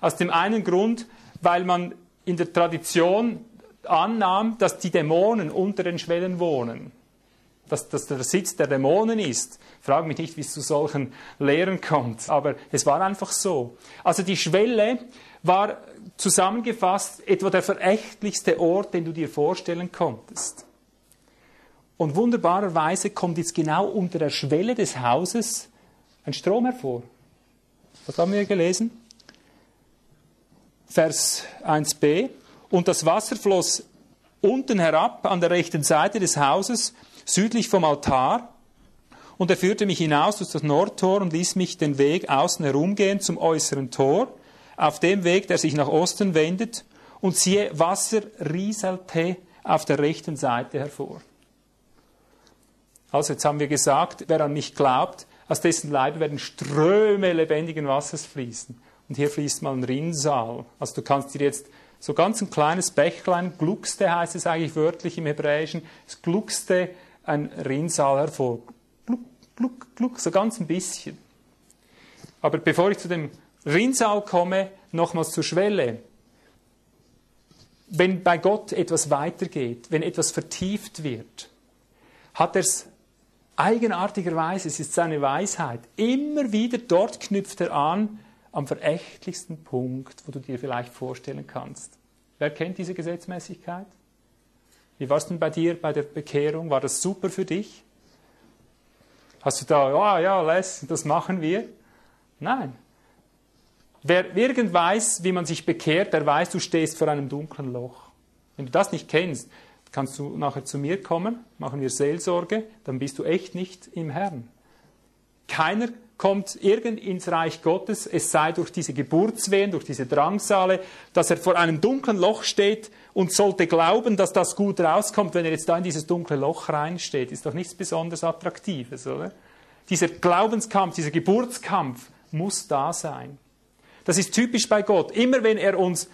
Aus dem einen Grund, weil man in der Tradition annahm, dass die Dämonen unter den Schwellen wohnen. Dass das der Sitz der Dämonen ist. Frag mich nicht, wie es zu solchen Lehren kommt, aber es war einfach so. Also die Schwelle war zusammengefasst etwa der verächtlichste Ort, den du dir vorstellen konntest. Und wunderbarerweise kommt jetzt genau unter der Schwelle des Hauses ein Strom hervor. Was haben wir gelesen? Vers 1b. Und das Wasser floss unten herab an der rechten Seite des Hauses, südlich vom Altar. Und er führte mich hinaus durch das Nordtor und ließ mich den Weg außen herumgehen zum äußeren Tor, auf dem Weg, der sich nach Osten wendet, und siehe, Wasser rieselte auf der rechten Seite hervor. Also jetzt haben wir gesagt, wer an mich glaubt, aus dessen Leib werden Ströme lebendigen Wassers fließen. Und hier fließt mal ein Rinnsal. Also du kannst dir jetzt so ganz ein kleines Bächlein, gluckste heißt es eigentlich wörtlich im Hebräischen, es gluckste ein Rinnsal hervor. Gluck, gluck, gluck, so ganz ein bisschen. Aber bevor ich zu dem Rinnsal komme, nochmals zur Schwelle. Wenn bei Gott etwas weitergeht, wenn etwas vertieft wird, hat er es eigenartigerweise, es ist seine Weisheit, immer wieder dort knüpft er an, am verächtlichsten Punkt, wo du dir vielleicht vorstellen kannst. Wer kennt diese Gesetzmäßigkeit? Wie war es denn bei dir bei der Bekehrung? War das super für dich? Hast du da, ja, ja, Les, das machen wir? Nein. Wer irgend weiß, wie man sich bekehrt, der weiß, du stehst vor einem dunklen Loch. Wenn du das nicht kennst, kannst du nachher zu mir kommen, machen wir Seelsorge, dann bist du echt nicht im Herrn. Keiner kommt irgend ins Reich Gottes, es sei durch diese Geburtswehen, durch diese Drangsale, dass er vor einem dunklen Loch steht und sollte glauben, dass das gut rauskommt, wenn er jetzt da in dieses dunkle Loch reinsteht. Ist doch nichts besonders Attraktives, oder? Dieser Glaubenskampf, dieser Geburtskampf muss da sein. Das ist typisch bei Gott. Immer wenn er uns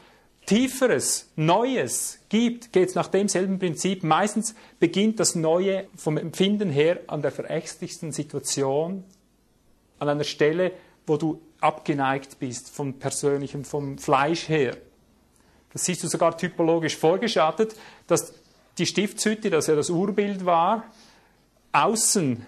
Tieferes, Neues gibt, geht es nach demselben Prinzip. Meistens beginnt das Neue vom Empfinden her an der verächtlichsten Situation, an einer Stelle, wo du abgeneigt bist vom Persönlichen, vom Fleisch her. Das siehst du sogar typologisch vorgeschattet, dass die Stiftshütte, das ja das Urbild war, außen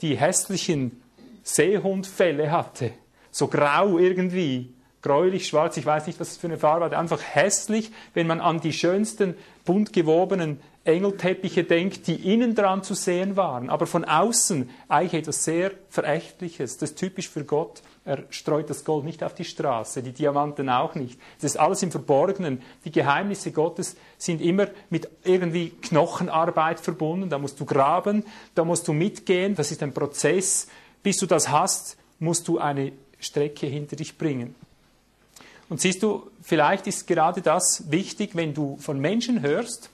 die hässlichen Seehundfälle hatte. So grau irgendwie, gräulich schwarz, ich weiß nicht, was das für eine Farbe hat, einfach hässlich, wenn man an die schönsten bunt gewobenen Engelteppiche denkt, die innen dran zu sehen waren, aber von außen eigentlich etwas sehr Verächtliches. Das ist typisch für Gott. Er streut das Gold nicht auf die Straße, die Diamanten auch nicht. Das ist alles im Verborgenen. Die Geheimnisse Gottes sind immer mit irgendwie Knochenarbeit verbunden. Da musst du graben, da musst du mitgehen. Das ist ein Prozess. Bis du das hast, musst du eine Strecke hinter dich bringen. Und siehst du, vielleicht ist gerade das wichtig, wenn du von Menschen hörst,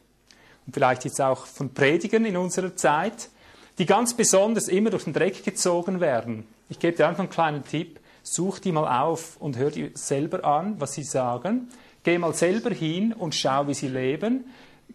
und vielleicht jetzt auch von Predigern in unserer Zeit, die ganz besonders immer durch den Dreck gezogen werden. Ich gebe dir einfach einen kleinen Tipp. Such die mal auf und hör die selber an, was sie sagen. Geh mal selber hin und schau, wie sie leben.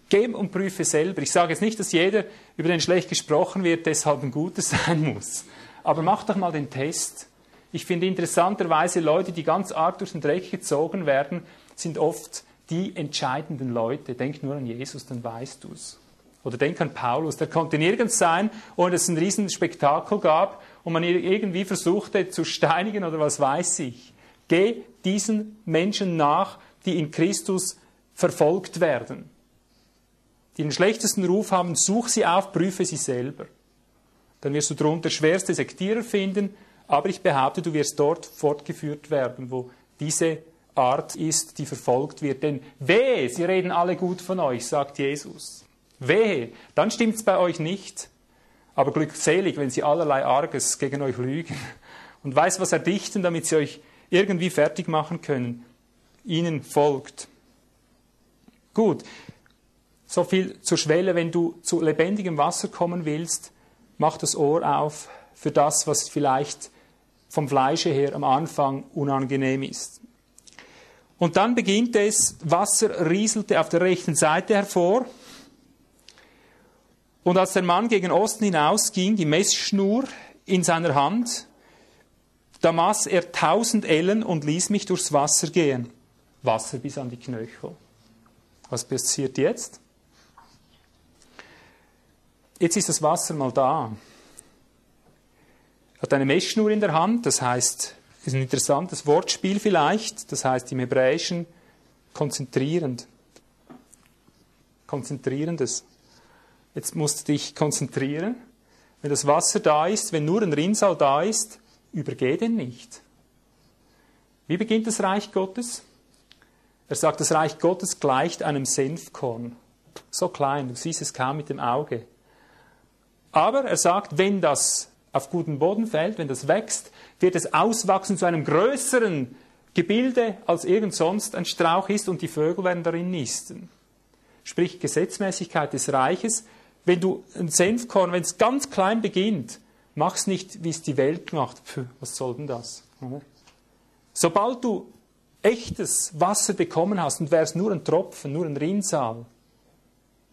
Geh und prüfe selber. Ich sage jetzt nicht, dass jeder, über den schlecht gesprochen wird, deshalb ein Guter sein muss. Aber mach doch mal den Test. Ich finde interessanterweise Leute, die ganz arg durch den Dreck gezogen werden, sind oft die entscheidenden Leute. Denk nur an Jesus, dann weißt du es. Oder denk an Paulus, der konnte nirgends sein, ohne dass es ein Riesenspektakel gab und man irgendwie versuchte zu steinigen oder was weiß ich. Geh diesen Menschen nach, die in Christus verfolgt werden. Die den schlechtesten Ruf haben, such sie auf, prüfe sie selber. Dann wirst du darunter schwerste Sektierer finden, aber ich behaupte, du wirst dort fortgeführt werden, wo diese Art ist, die verfolgt wird. Denn wehe, sie reden alle gut von euch, sagt Jesus. Wehe, dann stimmt es bei euch nicht. Aber glückselig, wenn sie allerlei Arges gegen euch lügen und weiß was erdichten, damit sie euch irgendwie fertig machen können. Ihnen folgt. Gut. so viel zur Schwelle, wenn du zu lebendigem Wasser kommen willst, mach das Ohr auf für das, was vielleicht vom Fleische her am Anfang unangenehm ist. Und dann beginnt es, Wasser rieselte auf der rechten Seite hervor. Und als der Mann gegen Osten hinausging, die Messschnur in seiner Hand, da maß er tausend Ellen und ließ mich durchs Wasser gehen. Wasser bis an die Knöchel. Was passiert jetzt? Jetzt ist das Wasser mal da. Hat eine Messschnur in der Hand, das heißt, ist ein interessantes Wortspiel vielleicht, das heißt im Hebräischen konzentrierend. Konzentrierendes. Jetzt musst du dich konzentrieren. Wenn das Wasser da ist, wenn nur ein Rinnsal da ist, übergeh den nicht. Wie beginnt das Reich Gottes? Er sagt, das Reich Gottes gleicht einem Senfkorn. So klein, du siehst es kaum mit dem Auge. Aber er sagt, wenn das auf guten Boden fällt, wenn das wächst, wird es auswachsen zu einem größeren Gebilde, als irgend sonst ein Strauch ist und die Vögel werden darin nisten. Sprich Gesetzmäßigkeit des Reiches. Wenn du ein Senfkorn, wenn es ganz klein beginnt, mach's nicht, wie es die Welt macht. Pff, was soll denn das? Sobald du echtes Wasser bekommen hast und wärst nur ein Tropfen, nur ein Rinnsal,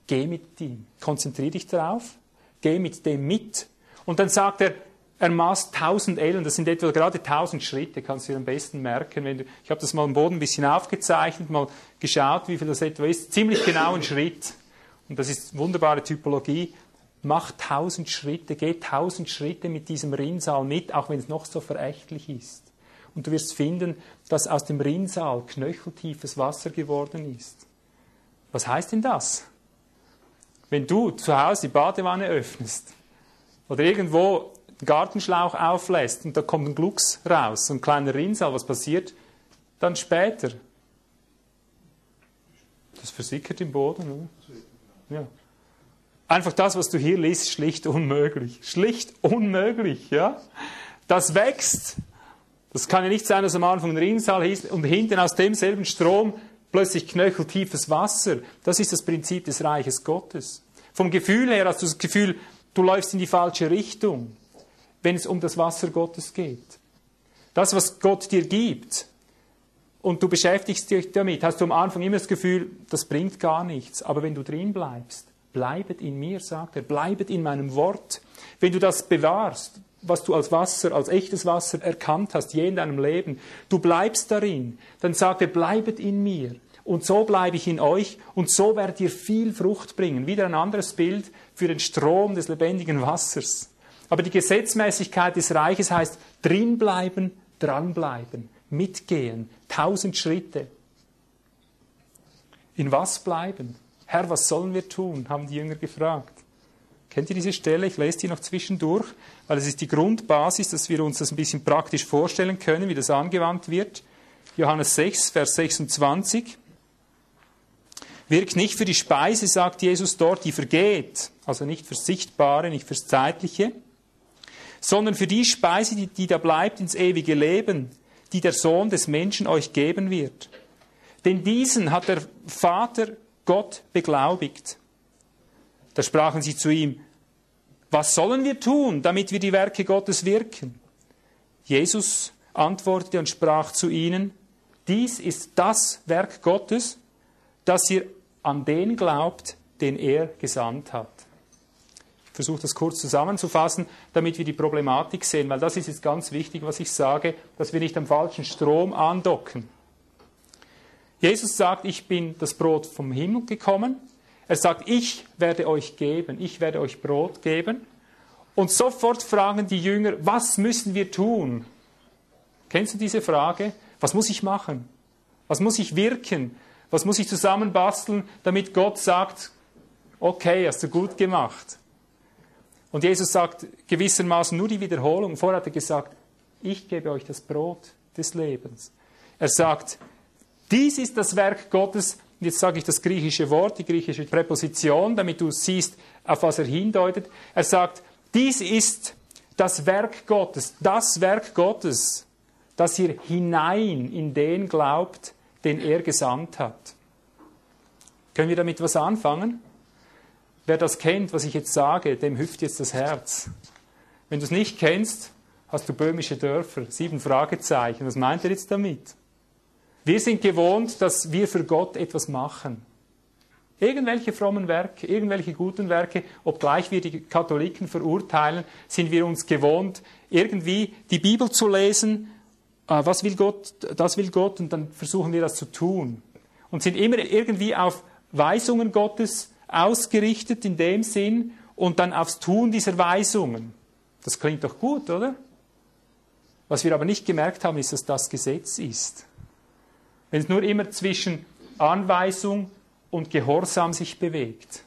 geh mit ihm, konzentriere dich darauf, geh mit dem mit. Und dann sagt er, er maßt 1000 Ellen, das sind etwa gerade 1000 Schritte, kannst du dir am besten merken. Wenn du, ich habe das mal am Boden ein bisschen aufgezeichnet, mal geschaut, wie viel das etwa ist. Ziemlich genau ein Schritt. Und das ist wunderbare Typologie. Mach 1000 Schritte, geh 1000 Schritte mit diesem Rinnsal mit, auch wenn es noch so verächtlich ist. Und du wirst finden, dass aus dem Rinnsal knöcheltiefes Wasser geworden ist. Was heißt denn das? Wenn du zu Hause die Badewanne öffnest oder irgendwo einen Gartenschlauch auflässt und da kommt ein Glucks raus, so ein kleiner Rinnsal, was passiert? Dann später. Das versickert im Boden, oder? Ja. Einfach das, was du hier liest, schlicht unmöglich. Schlicht unmöglich, ja? Das wächst. Das kann ja nicht sein, dass am Anfang ein Rinnsal ist und hinten aus demselben Strom plötzlich knöcheltiefes Wasser. Das ist das Prinzip des Reiches Gottes. Vom Gefühl her hast du das Gefühl, du läufst in die falsche Richtung, wenn es um das Wasser Gottes geht. Das, was Gott dir gibt, und du beschäftigst dich damit, hast du am Anfang immer das Gefühl, das bringt gar nichts. Aber wenn du drin bleibst, bleibet in mir, sagt er, bleibet in meinem Wort. Wenn du das bewahrst, was du als Wasser, als echtes Wasser erkannt hast, je in deinem Leben, du bleibst darin, dann sagt er, bleibet in mir. Und so bleibe ich in euch und so werdet ihr viel Frucht bringen. Wieder ein anderes Bild für den Strom des lebendigen Wassers. Aber die Gesetzmäßigkeit des Reiches heißt drinbleiben, dranbleiben, mitgehen, tausend Schritte. In was bleiben? Herr, was sollen wir tun? haben die Jünger gefragt. Kennt ihr diese Stelle? Ich lese die noch zwischendurch, weil es ist die Grundbasis, dass wir uns das ein bisschen praktisch vorstellen können, wie das angewandt wird. Johannes 6, Vers 26. Wirkt nicht für die Speise, sagt Jesus dort, die vergeht, also nicht fürs Sichtbare, nicht fürs Zeitliche, sondern für die Speise, die, die da bleibt ins ewige Leben, die der Sohn des Menschen euch geben wird. Denn diesen hat der Vater Gott beglaubigt. Da sprachen sie zu ihm, was sollen wir tun, damit wir die Werke Gottes wirken? Jesus antwortete und sprach zu ihnen, dies ist das Werk Gottes, dass ihr an den glaubt, den er gesandt hat. Ich versuche das kurz zusammenzufassen, damit wir die Problematik sehen, weil das ist jetzt ganz wichtig, was ich sage, dass wir nicht am falschen Strom andocken. Jesus sagt, ich bin das Brot vom Himmel gekommen. Er sagt, ich werde euch geben, ich werde euch Brot geben. Und sofort fragen die Jünger, was müssen wir tun? Kennst du diese Frage? Was muss ich machen? Was muss ich wirken? Was muss ich zusammenbasteln, damit Gott sagt, okay, hast du gut gemacht? Und Jesus sagt gewissermaßen nur die Wiederholung. Vorher hat er gesagt, ich gebe euch das Brot des Lebens. Er sagt, dies ist das Werk Gottes. Und jetzt sage ich das griechische Wort, die griechische Präposition, damit du siehst, auf was er hindeutet. Er sagt, dies ist das Werk Gottes, das Werk Gottes, dass ihr hinein in den glaubt, den er gesandt hat. Können wir damit was anfangen? Wer das kennt, was ich jetzt sage, dem hüpft jetzt das Herz. Wenn du es nicht kennst, hast du böhmische Dörfer, sieben Fragezeichen. Was meint er jetzt damit? Wir sind gewohnt, dass wir für Gott etwas machen. Irgendwelche frommen Werke, irgendwelche guten Werke, obgleich wir die Katholiken verurteilen, sind wir uns gewohnt, irgendwie die Bibel zu lesen, was will Gott, das will Gott, und dann versuchen wir das zu tun. Und sind immer irgendwie auf Weisungen Gottes ausgerichtet in dem Sinn und dann aufs Tun dieser Weisungen. Das klingt doch gut, oder? Was wir aber nicht gemerkt haben, ist, dass das Gesetz ist. Wenn es nur immer zwischen Anweisung und Gehorsam sich bewegt.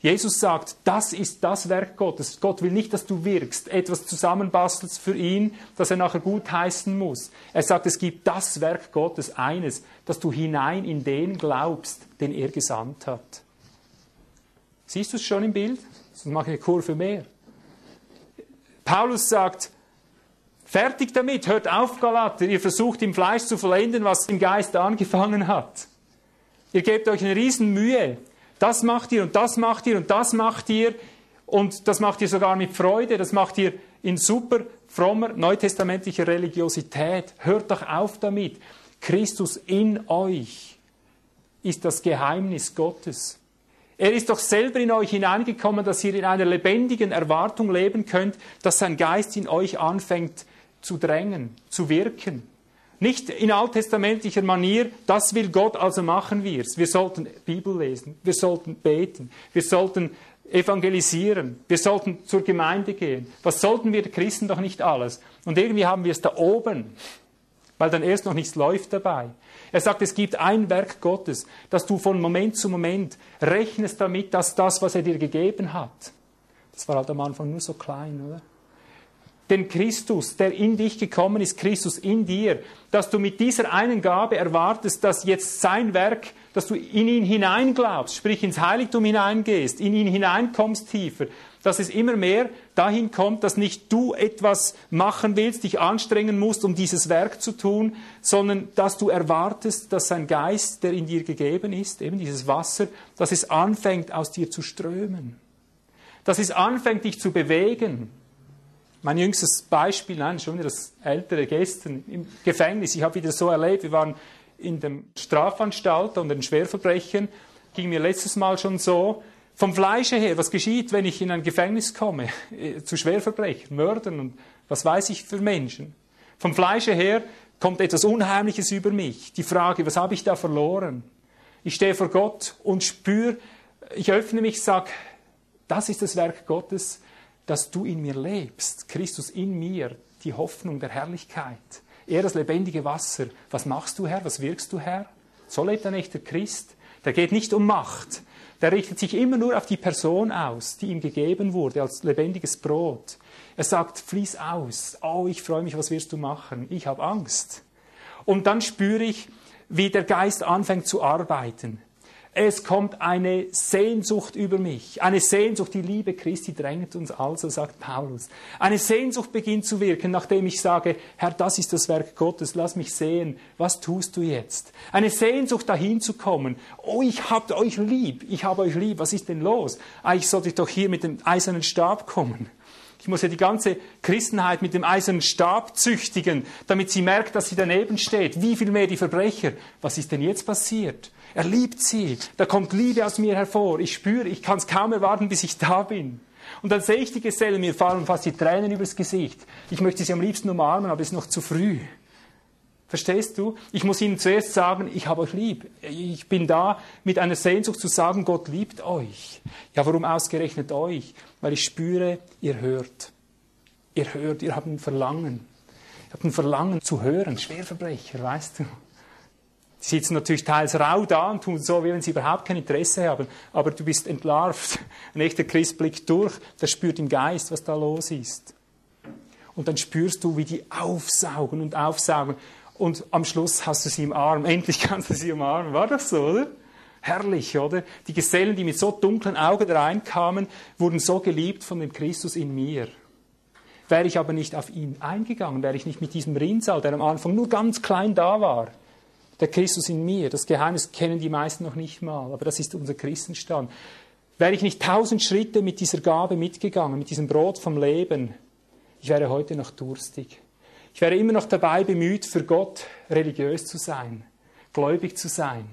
Jesus sagt, das ist das Werk Gottes. Gott will nicht, dass du wirkst, etwas zusammenbastelst für ihn, das er nachher gut heißen muss. Er sagt, es gibt das Werk Gottes, eines, dass du hinein in den glaubst, den er gesandt hat. Siehst du es schon im Bild? Sonst mache ich eine Kurve mehr. Paulus sagt, fertig damit, hört auf, Galater, ihr versucht im Fleisch zu vollenden, was im Geist angefangen hat. Ihr gebt euch eine Riesenmühe. Das macht ihr und das macht ihr und das macht ihr und das macht ihr sogar mit Freude, das macht ihr in super frommer neutestamentlicher Religiosität. Hört doch auf damit. Christus in euch ist das Geheimnis Gottes. Er ist doch selber in euch hineingekommen, dass ihr in einer lebendigen Erwartung leben könnt, dass sein Geist in euch anfängt zu drängen, zu wirken. Nicht in alttestamentlicher Manier, das will Gott, also machen wir es. Wir sollten Bibel lesen, wir sollten beten, wir sollten evangelisieren, wir sollten zur Gemeinde gehen. Was sollten wir Christen doch nicht alles? Und irgendwie haben wir es da oben, weil dann erst noch nichts läuft dabei. Er sagt, es gibt ein Werk Gottes, dass du von Moment zu Moment rechnest damit, dass das, was er dir gegeben hat, das war halt am Anfang nur so klein, oder? Den Christus, der in dich gekommen ist, Christus in dir, dass du mit dieser einen Gabe erwartest, dass jetzt sein Werk, dass du in ihn hineinglaubst, sprich ins Heiligtum hineingehst, in ihn hineinkommst tiefer, dass es immer mehr dahin kommt, dass nicht du etwas machen willst, dich anstrengen musst, um dieses Werk zu tun, sondern dass du erwartest, dass sein Geist, der in dir gegeben ist, eben dieses Wasser, dass es anfängt aus dir zu strömen, dass es anfängt dich zu bewegen, mein jüngstes Beispiel, nein, schon wieder das ältere gestern im Gefängnis. Ich habe wieder so erlebt, wir waren in der Strafanstalt und den Schwerverbrechen, ging mir letztes Mal schon so. Vom Fleische her, was geschieht, wenn ich in ein Gefängnis komme, äh, zu Schwerverbrechen, Mördern und was weiß ich für Menschen. Vom Fleische her kommt etwas Unheimliches über mich. Die Frage, was habe ich da verloren? Ich stehe vor Gott und spüre, ich öffne mich, sage, das ist das Werk Gottes, dass du in mir lebst, Christus in mir, die Hoffnung der Herrlichkeit. Er das lebendige Wasser. Was machst du, Herr? Was wirkst du, Herr? So lebt ein echter Christ. Der geht nicht um Macht. Der richtet sich immer nur auf die Person aus, die ihm gegeben wurde, als lebendiges Brot. Er sagt, fließ aus. Oh, ich freue mich, was wirst du machen? Ich habe Angst. Und dann spüre ich, wie der Geist anfängt zu arbeiten. Es kommt eine Sehnsucht über mich. Eine Sehnsucht, die Liebe Christi drängt uns also, sagt Paulus. Eine Sehnsucht beginnt zu wirken, nachdem ich sage, Herr, das ist das Werk Gottes, lass mich sehen, was tust du jetzt? Eine Sehnsucht dahin zu kommen. Oh, ich hab euch lieb, ich habe euch lieb, was ist denn los? Eigentlich sollte ich doch hier mit dem eisernen Stab kommen. Ich muss ja die ganze Christenheit mit dem eisernen Stab züchtigen, damit sie merkt, dass sie daneben steht. Wie viel mehr die Verbrecher. Was ist denn jetzt passiert? Er liebt sie. Da kommt Liebe aus mir hervor. Ich spüre, ich kann es kaum erwarten, bis ich da bin. Und dann sehe ich die Gesellen, mir fallen fast die Tränen übers Gesicht. Ich möchte sie am liebsten umarmen, aber es ist noch zu früh. Verstehst du? Ich muss ihnen zuerst sagen, ich habe euch lieb. Ich bin da mit einer Sehnsucht zu sagen, Gott liebt euch. Ja, warum ausgerechnet euch? Weil ich spüre, ihr hört. Ihr hört, ihr habt ein Verlangen. Ihr habt ein Verlangen zu hören. Schwerverbrecher, weißt du? Die sitzen natürlich teils rau da und tun so, wie wenn sie überhaupt kein Interesse haben. Aber du bist entlarvt. Ein echter Christ blickt durch, der spürt im Geist, was da los ist. Und dann spürst du, wie die aufsaugen und aufsaugen. Und am Schluss hast du sie im Arm. Endlich kannst du sie umarmen. War das so, oder? Herrlich, oder? Die Gesellen, die mit so dunklen Augen reinkamen, wurden so geliebt von dem Christus in mir. Wäre ich aber nicht auf ihn eingegangen, wäre ich nicht mit diesem Rinnsal, der am Anfang nur ganz klein da war, der Christus in mir. Das Geheimnis kennen die meisten noch nicht mal, aber das ist unser Christenstand. Wäre ich nicht tausend Schritte mit dieser Gabe mitgegangen, mit diesem Brot vom Leben, ich wäre heute noch durstig. Ich wäre immer noch dabei bemüht, für Gott religiös zu sein, gläubig zu sein,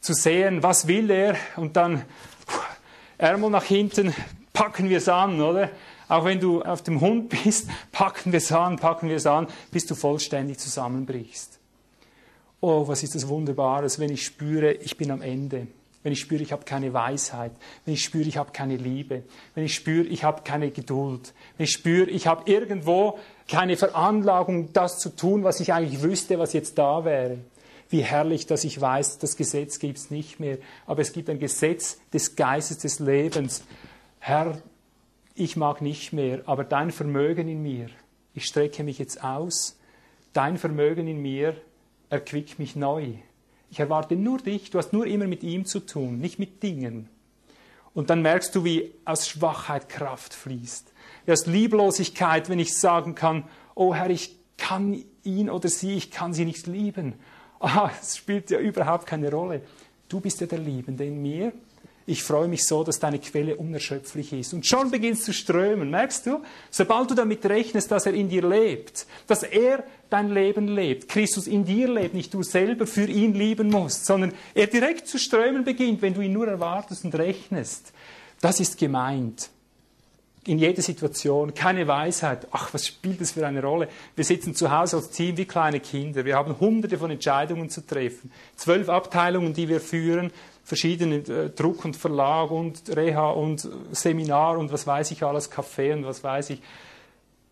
zu sehen, was will er und dann Ärmel nach hinten, packen wir es an, oder? Auch wenn du auf dem Hund bist, packen wir es an, packen wir es an, bis du vollständig zusammenbrichst. Oh, was ist das Wunderbares, wenn ich spüre, ich bin am Ende. Wenn ich spüre, ich habe keine Weisheit. Wenn ich spüre, ich habe keine Liebe. Wenn ich spüre, ich habe keine Geduld. Wenn ich spüre, ich habe irgendwo keine Veranlagung, das zu tun, was ich eigentlich wüsste, was jetzt da wäre. Wie herrlich, dass ich weiß, das Gesetz gibt es nicht mehr. Aber es gibt ein Gesetz des Geistes des Lebens. Herr, ich mag nicht mehr, aber dein Vermögen in mir, ich strecke mich jetzt aus, dein Vermögen in mir erquickt mich neu. Ich erwarte nur dich, du hast nur immer mit ihm zu tun, nicht mit Dingen. Und dann merkst du, wie aus Schwachheit Kraft fließt. Aus Lieblosigkeit, wenn ich sagen kann, oh Herr, ich kann ihn oder sie, ich kann sie nicht lieben. Ah, es spielt ja überhaupt keine Rolle. Du bist ja der Liebende in mir ich freue mich so, dass deine Quelle unerschöpflich ist. Und schon beginnt es zu strömen, merkst du? Sobald du damit rechnest, dass er in dir lebt, dass er dein Leben lebt, Christus in dir lebt, nicht du selber für ihn lieben musst, sondern er direkt zu strömen beginnt, wenn du ihn nur erwartest und rechnest. Das ist gemeint. In jeder Situation, keine Weisheit. Ach, was spielt das für eine Rolle? Wir sitzen zu Hause als Team wie kleine Kinder. Wir haben hunderte von Entscheidungen zu treffen. Zwölf Abteilungen, die wir führen verschiedene äh, Druck und Verlag und Reha und Seminar und was weiß ich alles, Kaffee und was weiß ich.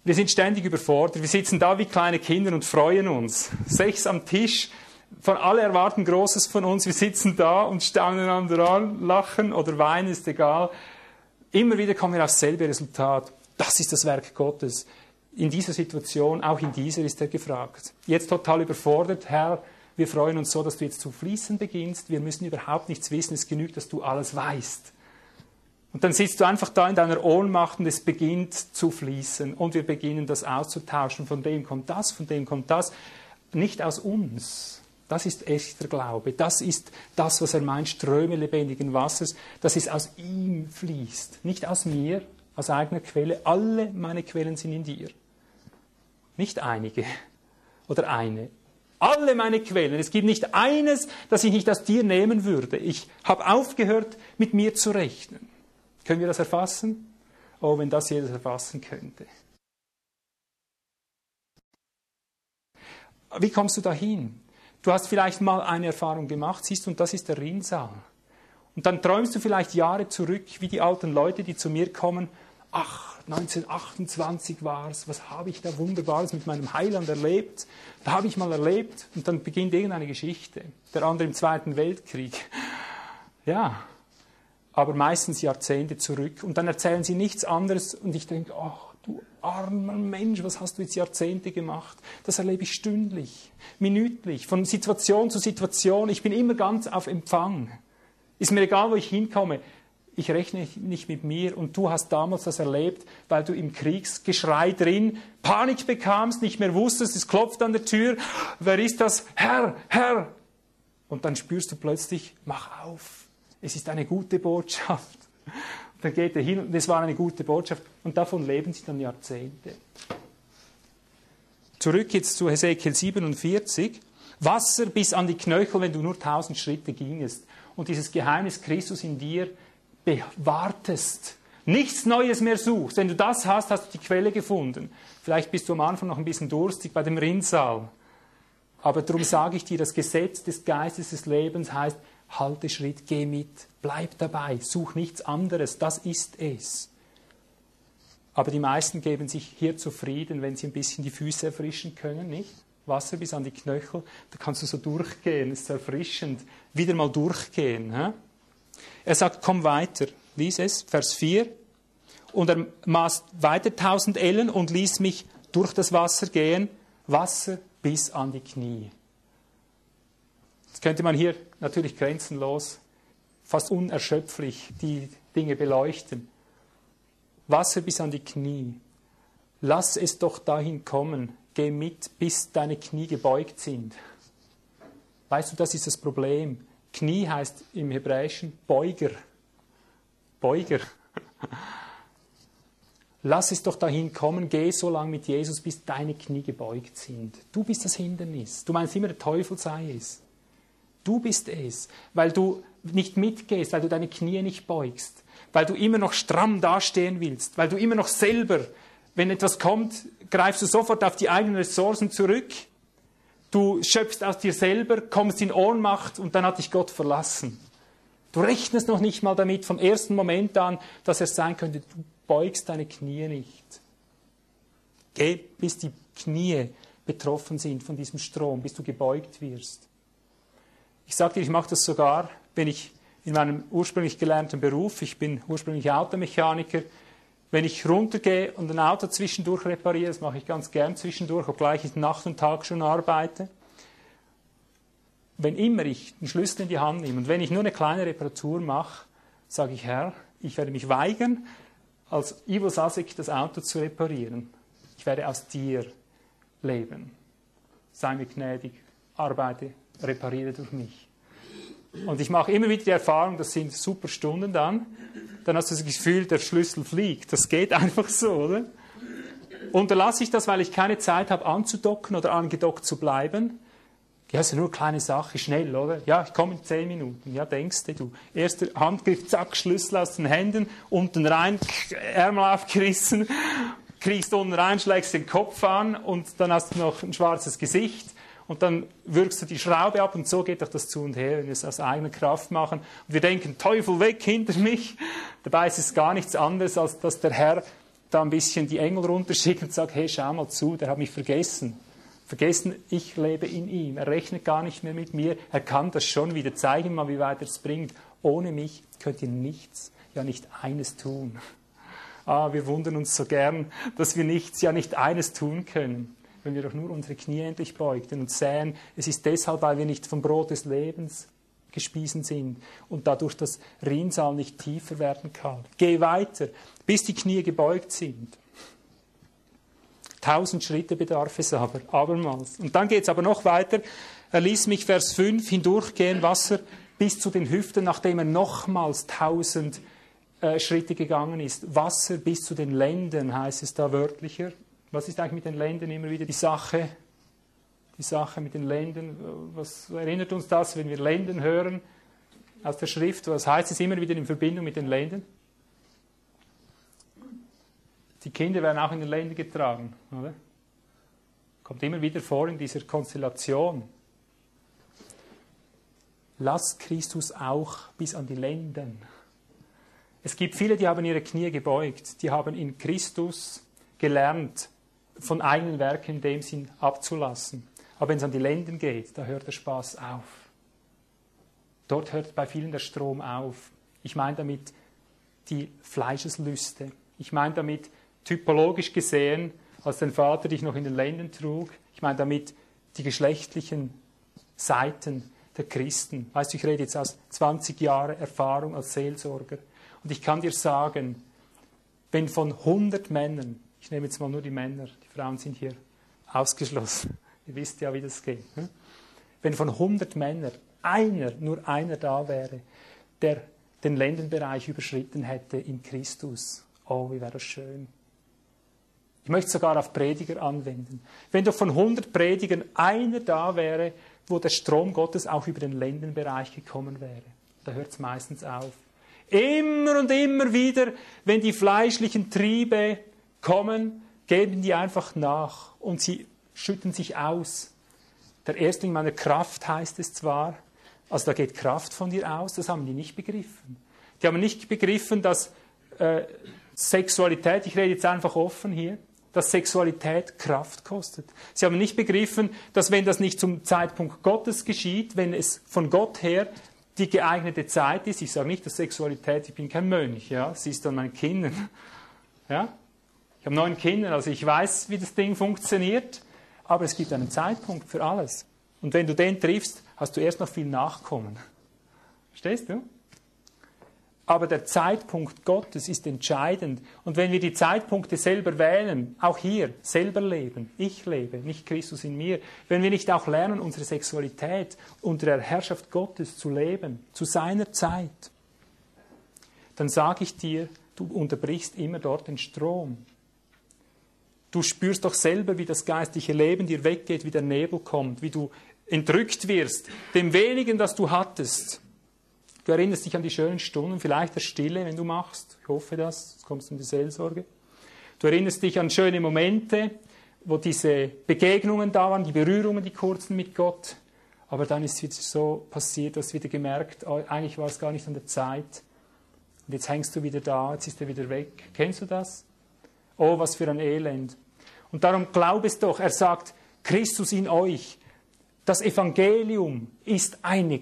Wir sind ständig überfordert. Wir sitzen da wie kleine Kinder und freuen uns. Sechs am Tisch. Von alle erwarten Großes von uns. Wir sitzen da und staunen einander an, lachen oder weinen, ist egal. Immer wieder kommen wir aufs selbe Resultat. Das ist das Werk Gottes. In dieser Situation, auch in dieser ist er gefragt. Jetzt total überfordert, Herr, wir freuen uns so, dass du jetzt zu fließen beginnst. Wir müssen überhaupt nichts wissen. Es genügt, dass du alles weißt. Und dann sitzt du einfach da in deiner Ohnmacht und es beginnt zu fließen. Und wir beginnen das auszutauschen. Von dem kommt das, von dem kommt das. Nicht aus uns. Das ist echter Glaube. Das ist das, was er meint, Ströme lebendigen Wassers. Das ist aus ihm fließt. Nicht aus mir, aus eigener Quelle. Alle meine Quellen sind in dir. Nicht einige oder eine. Alle meine Quellen. Es gibt nicht eines, das ich nicht aus dir nehmen würde. Ich habe aufgehört, mit mir zu rechnen. Können wir das erfassen? Oh, wenn das jeder erfassen könnte. Wie kommst du dahin? Du hast vielleicht mal eine Erfahrung gemacht, siehst du, und das ist der Rinnsal. Und dann träumst du vielleicht Jahre zurück, wie die alten Leute, die zu mir kommen. Ach, 1928 war es, was habe ich da Wunderbares mit meinem Heiland erlebt? Da habe ich mal erlebt und dann beginnt irgendeine Geschichte. Der andere im Zweiten Weltkrieg. Ja, aber meistens Jahrzehnte zurück. Und dann erzählen sie nichts anderes und ich denke, ach du armer Mensch, was hast du jetzt Jahrzehnte gemacht? Das erlebe ich stündlich, minütlich, von Situation zu Situation. Ich bin immer ganz auf Empfang. Ist mir egal, wo ich hinkomme ich rechne nicht mit mir und du hast damals das erlebt, weil du im Kriegsgeschrei drin Panik bekamst, nicht mehr wusstest, es klopft an der Tür, wer ist das? Herr, Herr! Und dann spürst du plötzlich, mach auf, es ist eine gute Botschaft. Dann geht er hin und es war eine gute Botschaft und davon leben sie dann Jahrzehnte. Zurück jetzt zu Hesekiel 47. Wasser bis an die Knöchel, wenn du nur tausend Schritte gingest. Und dieses Geheimnis Christus in dir bewartest, nichts Neues mehr suchst, wenn du das hast, hast du die Quelle gefunden. Vielleicht bist du am Anfang noch ein bisschen durstig bei dem Rinnsal. Aber darum sage ich dir, das Gesetz des Geistes des Lebens heißt, halte Schritt, geh mit, bleib dabei, such nichts anderes, das ist es. Aber die meisten geben sich hier zufrieden, wenn sie ein bisschen die Füße erfrischen können, nicht? Wasser bis an die Knöchel, da kannst du so durchgehen, ist erfrischend. Wieder mal durchgehen. Hä? Er sagt, komm weiter. Lies es, Vers 4. Und er maß weiter 1000 Ellen und ließ mich durch das Wasser gehen, Wasser bis an die Knie. Jetzt könnte man hier natürlich grenzenlos, fast unerschöpflich die Dinge beleuchten. Wasser bis an die Knie. Lass es doch dahin kommen. Geh mit, bis deine Knie gebeugt sind. Weißt du, das ist das Problem. Knie heißt im Hebräischen Beuger. Beuger. Lass es doch dahin kommen, geh so lange mit Jesus, bis deine Knie gebeugt sind. Du bist das Hindernis. Du meinst immer, der Teufel sei es. Du bist es, weil du nicht mitgehst, weil du deine Knie nicht beugst, weil du immer noch stramm dastehen willst, weil du immer noch selber, wenn etwas kommt, greifst du sofort auf die eigenen Ressourcen zurück. Du schöpfst aus dir selber, kommst in Ohnmacht und dann hat dich Gott verlassen. Du rechnest noch nicht mal damit vom ersten Moment an, dass es sein könnte, du beugst deine Knie nicht. Geh, bis die Knie betroffen sind von diesem Strom, bis du gebeugt wirst. Ich sage dir, ich mache das sogar, wenn ich in meinem ursprünglich gelernten Beruf, ich bin ursprünglich Automechaniker, wenn ich runtergehe und ein Auto zwischendurch repariere, das mache ich ganz gern zwischendurch, obgleich ich Nacht und Tag schon arbeite, wenn immer ich den Schlüssel in die Hand nehme und wenn ich nur eine kleine Reparatur mache, sage ich, Herr, ich werde mich weigern, als Ivo Sasek das Auto zu reparieren. Ich werde aus dir leben. Sei mir gnädig, arbeite, repariere durch mich. Und ich mache immer wieder die Erfahrung, das sind super Stunden dann. Dann hast du das Gefühl, der Schlüssel fliegt. Das geht einfach so, oder? Unterlasse ich das, weil ich keine Zeit habe anzudocken oder angedockt zu bleiben? Ja, ist ja nur eine kleine Sache, schnell, oder? Ja, ich komme in zehn Minuten. Ja, denkst du, erster Handgriff, zack, Schlüssel aus den Händen, unten rein, Ärmel aufgerissen, kriegst unten rein, schlägst den Kopf an und dann hast du noch ein schwarzes Gesicht und dann wirkst du die Schraube ab und so geht doch das zu und her, wenn wir es aus eigener Kraft machen. Und wir denken, Teufel weg hinter mich. Dabei ist es gar nichts anderes, als dass der Herr da ein bisschen die Engel runterschickt und sagt, hey, schau mal zu, der hat mich vergessen. Vergessen, ich lebe in ihm. Er rechnet gar nicht mehr mit mir. Er kann das schon wieder. Zeige ihm mal, wie weit er es bringt. Ohne mich könnt ihr nichts, ja nicht eines tun. Ah, wir wundern uns so gern, dass wir nichts, ja nicht eines tun können, wenn wir doch nur unsere Knie endlich beugten und sähen, es ist deshalb, weil wir nicht vom Brot des Lebens gespiesen sind und dadurch das Rinnsal nicht tiefer werden kann. Geh weiter, bis die Knie gebeugt sind. Tausend Schritte bedarf es aber, abermals. Und dann geht es aber noch weiter. Er ließ mich, Vers 5, hindurchgehen, Wasser bis zu den Hüften, nachdem er nochmals tausend äh, Schritte gegangen ist. Wasser bis zu den Lenden, heißt es da wörtlicher. Was ist eigentlich mit den Lenden immer wieder die Sache? Die Sache mit den Lenden, was erinnert uns das, wenn wir Lenden hören aus der Schrift? Was heißt es immer wieder in Verbindung mit den Lenden? Die Kinder werden auch in den Ländern getragen, oder? Kommt immer wieder vor in dieser Konstellation. Lass Christus auch bis an die Lenden. Es gibt viele, die haben ihre Knie gebeugt, die haben in Christus gelernt, von eigenen Werken in dem Sinn abzulassen. Aber wenn es an die Lenden geht, da hört der Spaß auf. Dort hört bei vielen der Strom auf. Ich meine damit die Fleischeslüste. Ich meine damit typologisch gesehen, als dein Vater dich noch in den Lenden trug, ich meine damit die geschlechtlichen Seiten der Christen. Weißt du, ich rede jetzt aus 20 Jahren Erfahrung als Seelsorger. Und ich kann dir sagen, wenn von 100 Männern, ich nehme jetzt mal nur die Männer, Frauen sind hier ausgeschlossen, ihr wisst ja, wie das geht, ne? wenn von 100 Männern einer, nur einer da wäre, der den Ländenbereich überschritten hätte in Christus, oh, wie wäre das schön. Ich möchte sogar auf Prediger anwenden. Wenn doch von 100 Predigern einer da wäre, wo der Strom Gottes auch über den Ländenbereich gekommen wäre, da hört es meistens auf. Immer und immer wieder, wenn die fleischlichen Triebe kommen, geben die einfach nach und sie schütten sich aus. Der Erstling meiner Kraft heißt es zwar, also da geht Kraft von dir aus, das haben die nicht begriffen. Die haben nicht begriffen, dass äh, Sexualität, ich rede jetzt einfach offen hier, dass Sexualität Kraft kostet. Sie haben nicht begriffen, dass wenn das nicht zum Zeitpunkt Gottes geschieht, wenn es von Gott her die geeignete Zeit ist, ich sage nicht, dass Sexualität, ich bin kein Mönch, ja, sie ist an meinen Kindern, ja, ich habe neun Kinder, also ich weiß, wie das Ding funktioniert, aber es gibt einen Zeitpunkt für alles. Und wenn du den triffst, hast du erst noch viel Nachkommen. Verstehst du? Aber der Zeitpunkt Gottes ist entscheidend. Und wenn wir die Zeitpunkte selber wählen, auch hier selber leben, ich lebe, nicht Christus in mir, wenn wir nicht auch lernen, unsere Sexualität unter der Herrschaft Gottes zu leben, zu seiner Zeit, dann sage ich dir, du unterbrichst immer dort den Strom. Du spürst doch selber, wie das geistliche Leben dir weggeht, wie der Nebel kommt, wie du entrückt wirst, dem wenigen, das du hattest. Du erinnerst dich an die schönen Stunden, vielleicht der Stille, wenn du machst. Ich hoffe das, jetzt kommst du in die Seelsorge. Du erinnerst dich an schöne Momente, wo diese Begegnungen da waren, die Berührungen, die kurzen mit Gott. Aber dann ist es wieder so passiert, du hast wieder gemerkt, oh, eigentlich war es gar nicht an der Zeit. Und jetzt hängst du wieder da, jetzt ist er wieder weg. Kennst du das? Oh, was für ein Elend. Und darum glaub es doch, er sagt, Christus in euch. Das Evangelium ist eine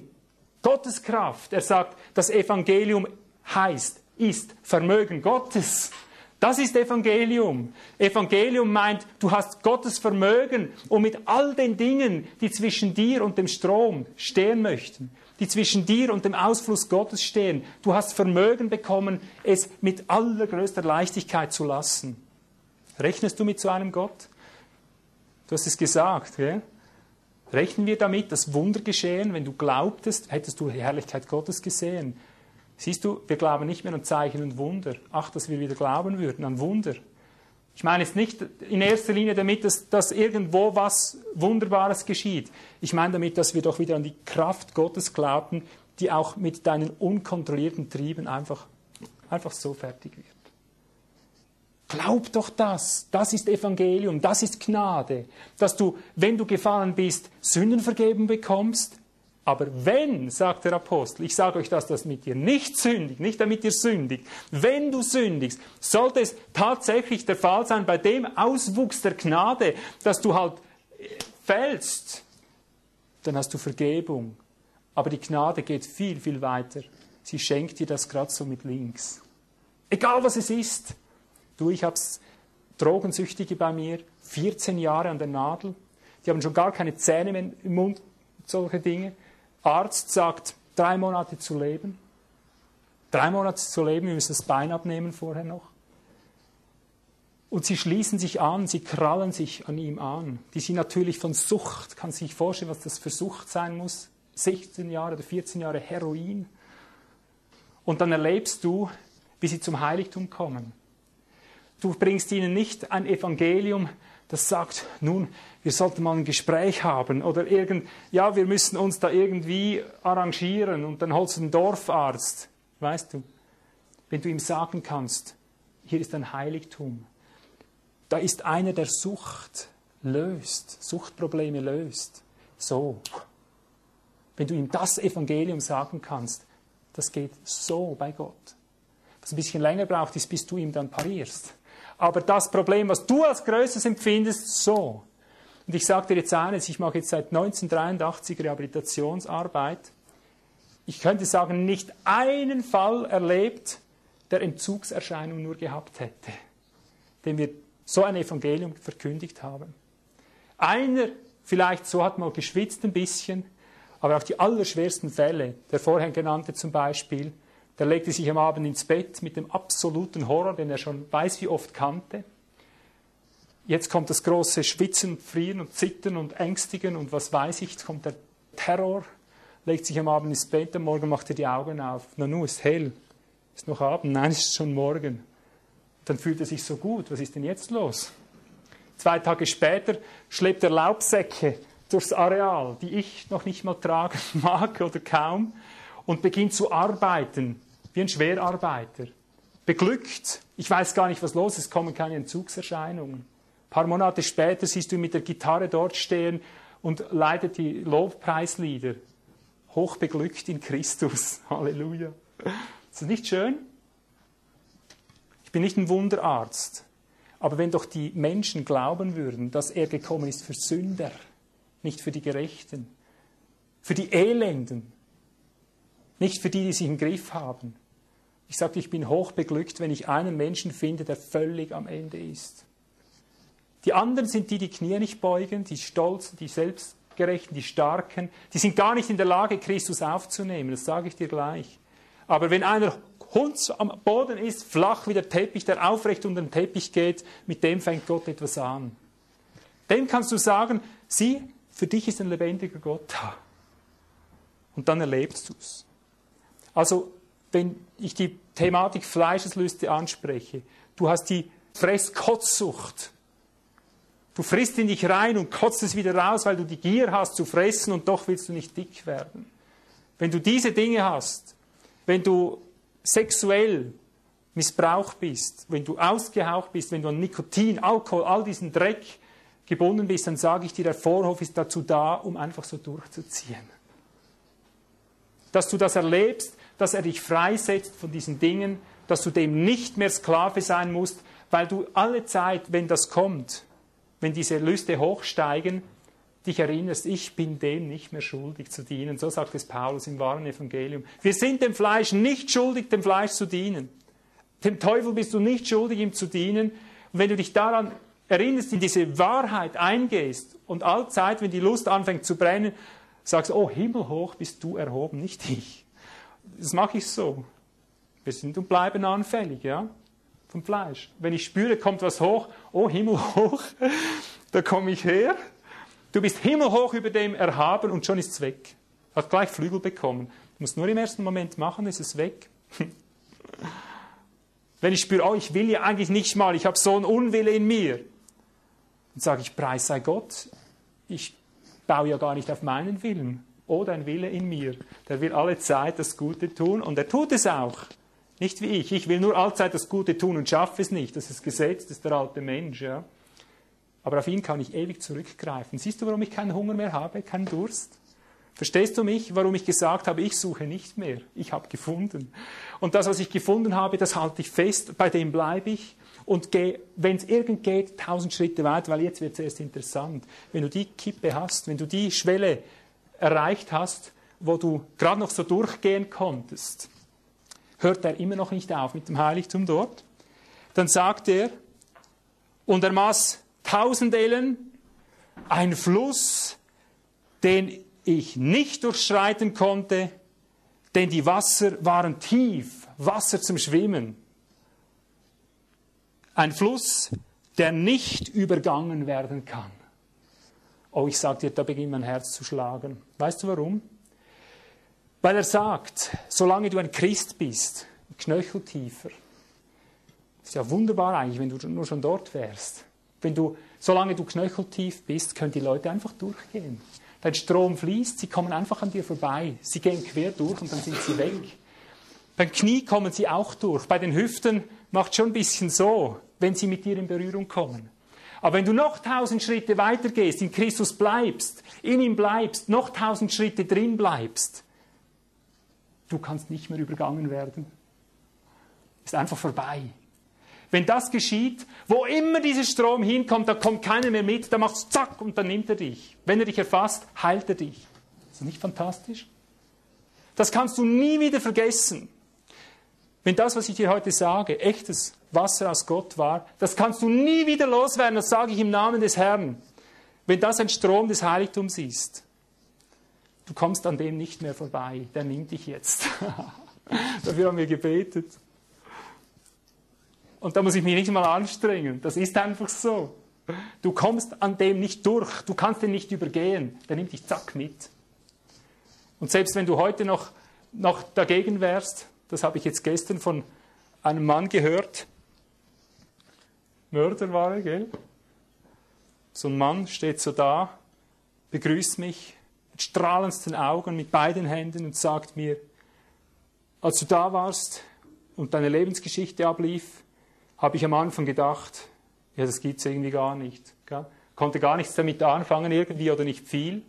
Gotteskraft. Er sagt, das Evangelium heißt, ist Vermögen Gottes. Das ist Evangelium. Evangelium meint, du hast Gottes Vermögen, um mit all den Dingen, die zwischen dir und dem Strom stehen möchten, die zwischen dir und dem Ausfluss Gottes stehen, du hast Vermögen bekommen, es mit allergrößter Leichtigkeit zu lassen. Rechnest du mit so einem Gott? Du hast es gesagt, gell? Rechnen wir damit, dass Wunder geschehen, wenn du glaubtest, hättest du die Herrlichkeit Gottes gesehen. Siehst du, wir glauben nicht mehr an Zeichen und Wunder. Ach, dass wir wieder glauben würden an Wunder. Ich meine jetzt nicht in erster Linie damit, dass, dass irgendwo was Wunderbares geschieht. Ich meine damit, dass wir doch wieder an die Kraft Gottes glauben, die auch mit deinen unkontrollierten Trieben einfach, einfach so fertig wird. Glaub doch das. Das ist Evangelium, das ist Gnade. Dass du, wenn du gefallen bist, Sünden vergeben bekommst, aber wenn, sagt der Apostel, ich sage euch das, dass mit dir nicht sündigt, nicht damit ihr sündigt, wenn du sündigst, sollte es tatsächlich der Fall sein bei dem Auswuchs der Gnade, dass du halt äh, fällst, dann hast du Vergebung. Aber die Gnade geht viel, viel weiter. Sie schenkt dir das gerade so mit links. Egal was es ist. Du, ich hab's Drogensüchtige bei mir, 14 Jahre an der Nadel. Die haben schon gar keine Zähne mehr im Mund, solche Dinge. Arzt sagt, drei Monate zu leben. Drei Monate zu leben, wir müssen das Bein abnehmen vorher noch. Und sie schließen sich an, sie krallen sich an ihm an. Die sind natürlich von Sucht, kann sich vorstellen, was das für Sucht sein muss. 16 Jahre oder 14 Jahre Heroin. Und dann erlebst du, wie sie zum Heiligtum kommen. Du bringst ihnen nicht ein Evangelium, das sagt, nun, wir sollten mal ein Gespräch haben oder irgend, ja, wir müssen uns da irgendwie arrangieren und dann holst du einen Dorfarzt, weißt du, wenn du ihm sagen kannst, hier ist ein Heiligtum, da ist einer, der Sucht löst, Suchtprobleme löst, so. Wenn du ihm das Evangelium sagen kannst, das geht so bei Gott. Was ein bisschen länger braucht, ist, bis du ihm dann parierst. Aber das Problem, was du als größtes empfindest, so. Und ich sage dir jetzt eines, ich mache jetzt seit 1983 Rehabilitationsarbeit. Ich könnte sagen, nicht einen Fall erlebt, der Entzugserscheinung nur gehabt hätte, den wir so ein Evangelium verkündigt haben. Einer vielleicht so hat mal geschwitzt ein bisschen, aber auch die allerschwersten Fälle, der vorhin genannte zum Beispiel, der legte sich am Abend ins Bett mit dem absoluten Horror, den er schon weiß wie oft kannte. Jetzt kommt das große Schwitzen, Frieren und Zittern und Ängstigen und was weiß ich, jetzt kommt der Terror, legt sich am Abend ins Bett, am Morgen macht er die Augen auf. Na nu, ist hell. Ist noch Abend? Nein, ist schon morgen. Dann fühlt er sich so gut. Was ist denn jetzt los? Zwei Tage später schleppt er Laubsäcke durchs Areal, die ich noch nicht mal tragen mag oder kaum, und beginnt zu arbeiten wie ein Schwerarbeiter. Beglückt. Ich weiß gar nicht, was los ist, kommen keine Entzugserscheinungen. Ein paar Monate später siehst du ihn mit der Gitarre dort stehen und leitet die Lobpreislieder. Hochbeglückt in Christus. Halleluja. Ist das nicht schön? Ich bin nicht ein Wunderarzt. Aber wenn doch die Menschen glauben würden, dass er gekommen ist für Sünder, nicht für die Gerechten, für die Elenden, nicht für die, die sich im Griff haben. Ich sage, ich bin hochbeglückt, wenn ich einen Menschen finde, der völlig am Ende ist. Die anderen sind die, die Knie nicht beugen, die Stolzen, die Selbstgerechten, die Starken. Die sind gar nicht in der Lage, Christus aufzunehmen, das sage ich dir gleich. Aber wenn einer Hund am Boden ist, flach wie der Teppich, der aufrecht unter den Teppich geht, mit dem fängt Gott etwas an. Dem kannst du sagen, sieh, für dich ist ein lebendiger Gott da. Und dann erlebst du es. Also wenn ich die Thematik Fleischeslüste anspreche. Du hast die Fresskotzsucht. Du frisst in dich rein und kotzt es wieder raus, weil du die Gier hast zu fressen und doch willst du nicht dick werden. Wenn du diese Dinge hast, wenn du sexuell missbraucht bist, wenn du ausgehaucht bist, wenn du an Nikotin, Alkohol, all diesen Dreck gebunden bist, dann sage ich dir, der Vorhof ist dazu da, um einfach so durchzuziehen. Dass du das erlebst, dass er dich freisetzt von diesen Dingen, dass du dem nicht mehr Sklave sein musst, weil du alle Zeit, wenn das kommt, wenn diese Lüste hochsteigen, dich erinnerst, ich bin dem nicht mehr schuldig zu dienen. So sagt es Paulus im wahren Evangelium. Wir sind dem Fleisch nicht schuldig, dem Fleisch zu dienen. Dem Teufel bist du nicht schuldig, ihm zu dienen. Und wenn du dich daran erinnerst, in diese Wahrheit eingehst und allzeit, wenn die Lust anfängt zu brennen, sagst, oh himmelhoch bist du erhoben, nicht ich. Das mache ich so. Wir sind und bleiben anfällig, ja, vom Fleisch. Wenn ich spüre, kommt was hoch, oh himmelhoch, da komme ich her. Du bist himmelhoch über dem erhaben und schon ist es weg. Hat gleich Flügel bekommen. Du musst nur im ersten Moment machen, ist es weg. Wenn ich spüre, oh, ich will ja eigentlich nicht mal, ich habe so einen Unwille in mir, dann sage ich, preis sei Gott, ich baue ja gar nicht auf meinen Willen. Oh, dein Wille in mir. Der will alle Zeit das Gute tun und er tut es auch. Nicht wie ich. Ich will nur allzeit das Gute tun und schaffe es nicht. Das ist Gesetz, das ist der alte Mensch. Ja. Aber auf ihn kann ich ewig zurückgreifen. Siehst du, warum ich keinen Hunger mehr habe, keinen Durst? Verstehst du mich, warum ich gesagt habe, ich suche nicht mehr, ich habe gefunden. Und das, was ich gefunden habe, das halte ich fest, bei dem bleibe ich und gehe, wenn es irgend geht, tausend Schritte weiter, weil jetzt wird es erst interessant. Wenn du die Kippe hast, wenn du die Schwelle erreicht hast, wo du gerade noch so durchgehen konntest, hört er immer noch nicht auf mit dem Heiligtum dort. Dann sagt er, und er maß tausend Ellen, ein Fluss, den ich nicht durchschreiten konnte, denn die Wasser waren tief, Wasser zum Schwimmen. Ein Fluss, der nicht übergangen werden kann. Oh, ich sage dir, da beginnt mein Herz zu schlagen. Weißt du warum? Weil er sagt, solange du ein Christ bist, knöcheltiefer, ist ja wunderbar eigentlich, wenn du nur schon dort wärst. Wenn du, solange du knöcheltief bist, können die Leute einfach durchgehen. Dein Strom fließt, sie kommen einfach an dir vorbei. Sie gehen quer durch und dann sind sie weg. Beim Knie kommen sie auch durch. Bei den Hüften macht schon ein bisschen so, wenn sie mit dir in Berührung kommen. Aber wenn du noch tausend Schritte weitergehst, in Christus bleibst, in ihm bleibst, noch tausend Schritte drin bleibst, du kannst nicht mehr übergangen werden. Ist einfach vorbei. Wenn das geschieht, wo immer dieser Strom hinkommt, da kommt keiner mehr mit, da machst du zack und dann nimmt er dich. Wenn er dich erfasst, heilt er dich. Ist das nicht fantastisch? Das kannst du nie wieder vergessen. Wenn das, was ich dir heute sage, echtes Wasser aus Gott war, das kannst du nie wieder loswerden, das sage ich im Namen des Herrn. Wenn das ein Strom des Heiligtums ist, du kommst an dem nicht mehr vorbei, der nimmt dich jetzt. Dafür haben wir gebetet. Und da muss ich mich nicht mal anstrengen. Das ist einfach so. Du kommst an dem nicht durch. Du kannst den nicht übergehen. Der nimmt dich zack mit. Und selbst wenn du heute noch, noch dagegen wärst, das habe ich jetzt gestern von einem Mann gehört, Mörder war er, gell? So ein Mann steht so da, begrüßt mich strahlendsten Augen, mit beiden Händen und sagt mir, als du da warst und deine Lebensgeschichte ablief, habe ich am Anfang gedacht, ja, das gibt es irgendwie gar nicht. Gell? Konnte gar nichts damit anfangen irgendwie oder nicht viel.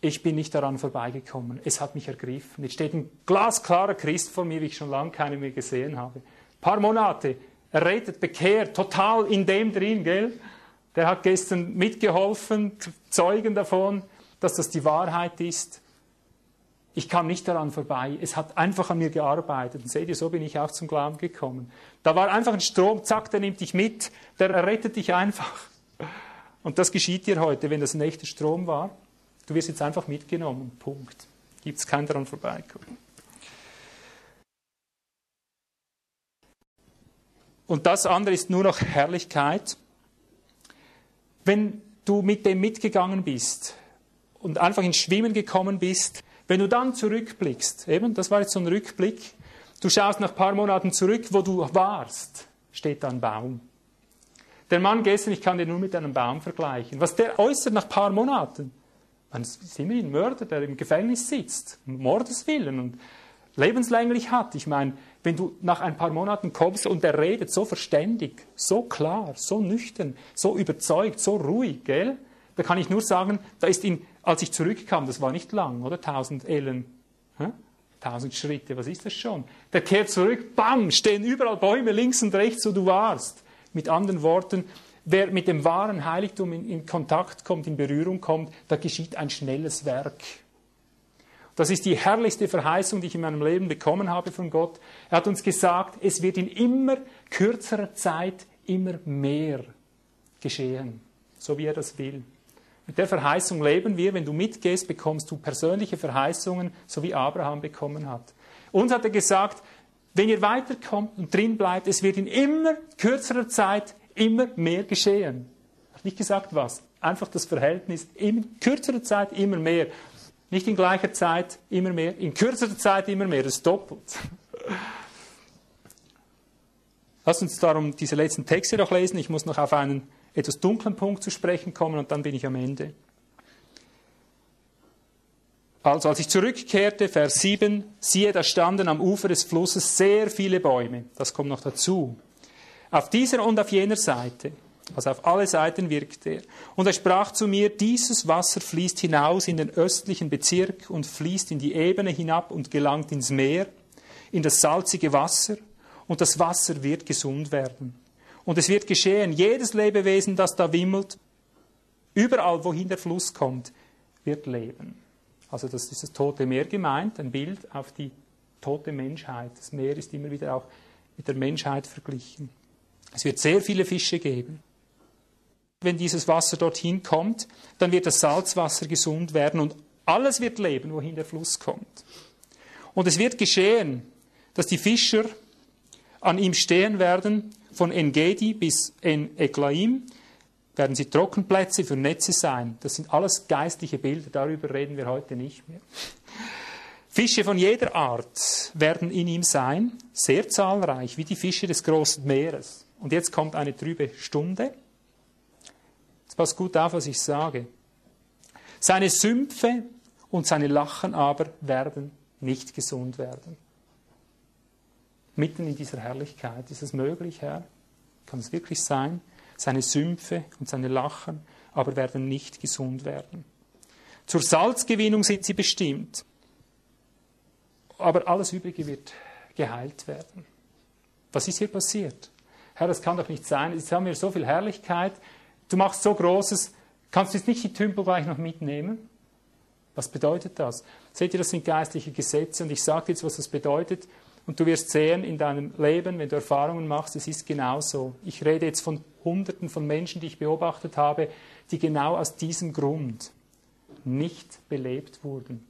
Ich bin nicht daran vorbeigekommen. Es hat mich ergriffen. Jetzt steht ein glasklarer Christ vor mir, wie ich schon lange keinen mehr gesehen habe. Ein paar Monate, errettet, bekehrt, total in dem drin, gell? Der hat gestern mitgeholfen, Zeugen davon, dass das die Wahrheit ist. Ich kam nicht daran vorbei. Es hat einfach an mir gearbeitet. Und seht ihr, so bin ich auch zum Glauben gekommen. Da war einfach ein Strom, zack, der nimmt dich mit, der errettet dich einfach. Und das geschieht dir heute, wenn das ein echter Strom war. Du wirst jetzt einfach mitgenommen. Punkt. Gibt es kein daran vorbeikommen. Und das andere ist nur noch Herrlichkeit. Wenn du mit dem mitgegangen bist und einfach ins Schwimmen gekommen bist, Wenn du dann zurückblickst, eben, das war jetzt so ein Rückblick, du schaust nach ein paar Monaten zurück, wo du warst, steht da ein Baum. Der Mann gestern, ich kann den nur mit einem Baum vergleichen. Was der äußert nach ein paar Monaten, man ist immerhin ein Mörder, der im Gefängnis sitzt, Mordeswillen und lebenslänglich hat. Ich meine, wenn du nach ein paar Monaten kommst und er redet so verständig, so klar, so nüchtern, so überzeugt, so ruhig, gell? Da kann ich nur sagen, da ist ihn, als ich zurückkam, das war nicht lang, oder? Tausend Ellen. Hä? Tausend Schritte, was ist das schon? Der kehrt zurück, bam, stehen überall Bäume links und rechts, wo du warst. Mit anderen Worten, wer mit dem wahren Heiligtum in, in Kontakt kommt, in Berührung kommt, da geschieht ein schnelles Werk. Das ist die herrlichste Verheißung, die ich in meinem Leben bekommen habe von Gott. Er hat uns gesagt, es wird in immer kürzerer Zeit immer mehr geschehen, so wie er das will. Mit der Verheißung leben wir. Wenn du mitgehst, bekommst du persönliche Verheißungen, so wie Abraham bekommen hat. Uns hat er gesagt, wenn ihr weiterkommt und drin bleibt, es wird in immer kürzerer Zeit immer mehr geschehen. Hat nicht gesagt was. Einfach das Verhältnis in kürzerer Zeit immer mehr. Nicht in gleicher Zeit immer mehr, in kürzerer Zeit immer mehr, das ist doppelt. Lass uns darum diese letzten Texte noch lesen. Ich muss noch auf einen etwas dunklen Punkt zu sprechen kommen und dann bin ich am Ende. Also als ich zurückkehrte, Vers 7, siehe, da standen am Ufer des Flusses sehr viele Bäume. Das kommt noch dazu. Auf dieser und auf jener Seite. Also auf alle Seiten wirkte er. Und er sprach zu mir, dieses Wasser fließt hinaus in den östlichen Bezirk und fließt in die Ebene hinab und gelangt ins Meer, in das salzige Wasser, und das Wasser wird gesund werden. Und es wird geschehen, jedes Lebewesen, das da wimmelt, überall, wohin der Fluss kommt, wird leben. Also das ist das tote Meer gemeint, ein Bild auf die tote Menschheit. Das Meer ist immer wieder auch mit der Menschheit verglichen. Es wird sehr viele Fische geben wenn dieses Wasser dorthin kommt, dann wird das Salzwasser gesund werden und alles wird leben, wohin der Fluss kommt. Und es wird geschehen, dass die Fischer an ihm stehen werden, von Engedi bis En Eglaim, werden sie Trockenplätze für Netze sein. Das sind alles geistliche Bilder, darüber reden wir heute nicht mehr. Fische von jeder Art werden in ihm sein, sehr zahlreich, wie die Fische des großen Meeres. Und jetzt kommt eine trübe Stunde. Pass gut auf, was ich sage. Seine Sümpfe und seine Lachen aber werden nicht gesund werden. Mitten in dieser Herrlichkeit. Ist es möglich, Herr? Kann es wirklich sein? Seine Sümpfe und seine Lachen aber werden nicht gesund werden. Zur Salzgewinnung sind sie bestimmt. Aber alles Übrige wird geheilt werden. Was ist hier passiert? Herr, das kann doch nicht sein. Jetzt haben wir so viel Herrlichkeit du machst so Großes, kannst du jetzt nicht die Tümpel gleich noch mitnehmen? Was bedeutet das? Seht ihr, das sind geistliche Gesetze und ich sage jetzt, was das bedeutet. Und du wirst sehen in deinem Leben, wenn du Erfahrungen machst, es ist genauso. Ich rede jetzt von Hunderten von Menschen, die ich beobachtet habe, die genau aus diesem Grund nicht belebt wurden.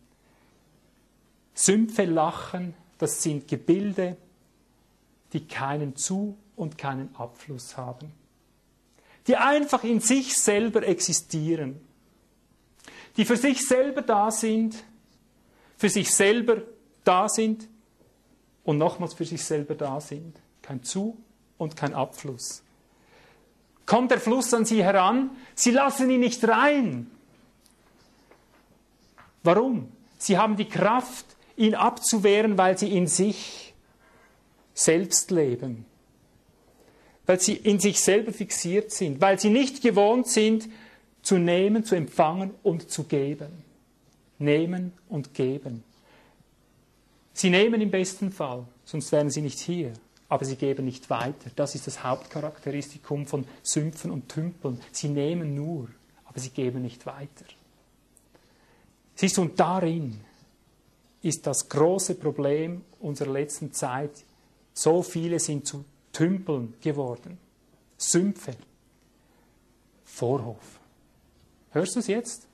Sümpfe lachen, das sind Gebilde, die keinen Zu- und keinen Abfluss haben die einfach in sich selber existieren, die für sich selber da sind, für sich selber da sind und nochmals für sich selber da sind. Kein Zu- und kein Abfluss. Kommt der Fluss an sie heran, sie lassen ihn nicht rein. Warum? Sie haben die Kraft, ihn abzuwehren, weil sie in sich selbst leben weil sie in sich selber fixiert sind, weil sie nicht gewohnt sind, zu nehmen, zu empfangen und zu geben. Nehmen und geben. Sie nehmen im besten Fall, sonst wären sie nicht hier, aber sie geben nicht weiter. Das ist das Hauptcharakteristikum von Sümpfen und Tümpeln. Sie nehmen nur, aber sie geben nicht weiter. Siehst du, und darin ist das große Problem unserer letzten Zeit. So viele sind zu Tümpeln geworden. Sümpfe. Vorhof. Hörst du es jetzt?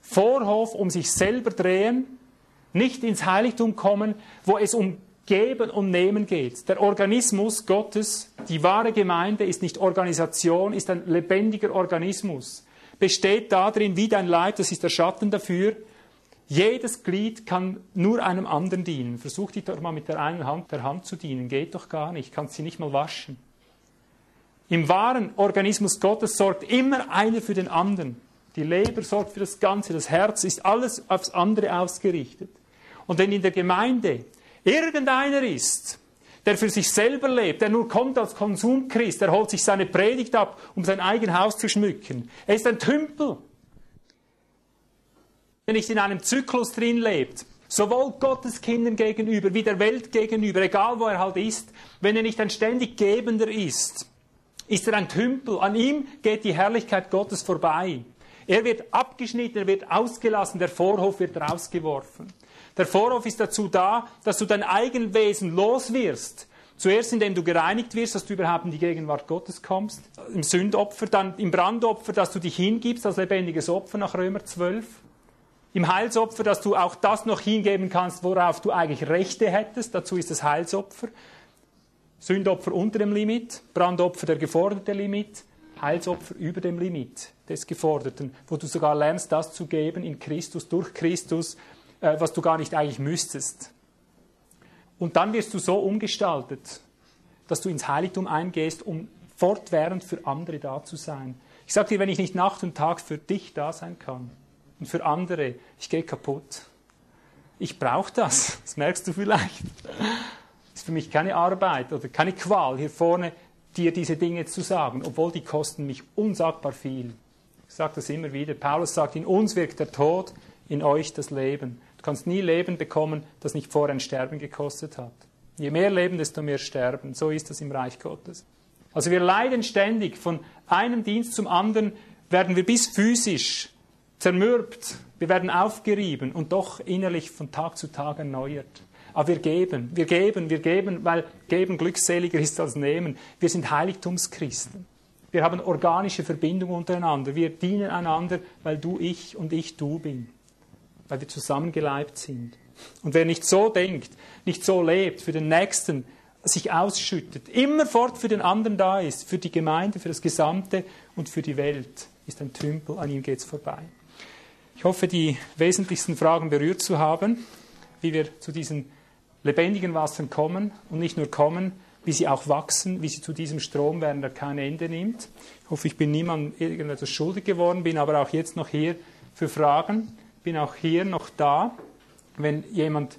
Vorhof um sich selber drehen, nicht ins Heiligtum kommen, wo es um Geben und Nehmen geht. Der Organismus Gottes, die wahre Gemeinde, ist nicht Organisation, ist ein lebendiger Organismus. Besteht darin, wie dein Leib, das ist der Schatten dafür, Jedes Glied kann nur einem anderen dienen. Versuch dich doch mal mit der einen Hand der Hand zu dienen. Geht doch gar nicht. Kannst sie nicht mal waschen. Im wahren Organismus Gottes sorgt immer einer für den anderen. Die Leber sorgt für das Ganze, das Herz ist alles aufs andere ausgerichtet. Und wenn in der Gemeinde irgendeiner ist, der für sich selber lebt, der nur kommt als Konsumchrist, der holt sich seine Predigt ab, um sein eigenes Haus zu schmücken. Er ist ein Tümpel. Der nicht in einem Zyklus drin lebt, sowohl Gottes Kindern gegenüber wie der Welt gegenüber, egal wo er halt ist, wenn er nicht ein ständig Gebender ist, ist er ein Tümpel. An ihm geht die Herrlichkeit Gottes vorbei. Er wird abgeschnitten, er wird ausgelassen, der Vorhof wird rausgeworfen. Der Vorhof ist dazu da, dass du dein Eigenwesen loswirst. Zuerst, indem du gereinigt wirst, dass du überhaupt in die Gegenwart Gottes kommst. Im Sündopfer, dann im Brandopfer, dass du dich hingibst als lebendiges Opfer nach Römer 12. Im Heilsopfer, dass du auch das noch hingeben kannst, worauf du eigentlich Rechte hättest. Dazu ist das Heilsopfer. Sündopfer unter dem Limit, Brandopfer der geforderte Limit, Heilsopfer über dem Limit des Geforderten, wo du sogar lernst, das zu geben in Christus, durch Christus, äh, was du gar nicht eigentlich müsstest. Und dann wirst du so umgestaltet, dass du ins Heiligtum eingehst, um fortwährend für andere da zu sein. Ich sage dir, wenn ich nicht Nacht und Tag für dich da sein kann und für andere, ich gehe kaputt. Ich brauche das, das merkst du vielleicht. Das ist für mich keine Arbeit oder keine Qual, hier vorne dir diese Dinge zu sagen, obwohl die kosten mich unsagbar viel. Ich sage das immer wieder. Paulus sagt, in uns wirkt der Tod, in euch das Leben kannst nie Leben bekommen, das nicht vorher ein Sterben gekostet hat. Je mehr Leben, desto mehr Sterben. So ist das im Reich Gottes. Also wir leiden ständig. Von einem Dienst zum anderen werden wir bis physisch zermürbt. Wir werden aufgerieben und doch innerlich von Tag zu Tag erneuert. Aber wir geben, wir geben, wir geben, weil geben glückseliger ist als nehmen. Wir sind Heiligtumschristen. Wir haben organische Verbindungen untereinander. Wir dienen einander, weil du ich und ich du bin weil wir zusammengeleibt sind. Und wer nicht so denkt, nicht so lebt, für den Nächsten sich ausschüttet, immerfort für den anderen da ist, für die Gemeinde, für das Gesamte und für die Welt, ist ein Tümpel, an ihm geht es vorbei. Ich hoffe, die wesentlichsten Fragen berührt zu haben, wie wir zu diesen lebendigen Wassern kommen und nicht nur kommen, wie sie auch wachsen, wie sie zu diesem Strom werden, der kein Ende nimmt. Ich hoffe, ich bin niemandem irgendetwas schuldig geworden, bin aber auch jetzt noch hier für Fragen bin auch hier noch da, wenn jemand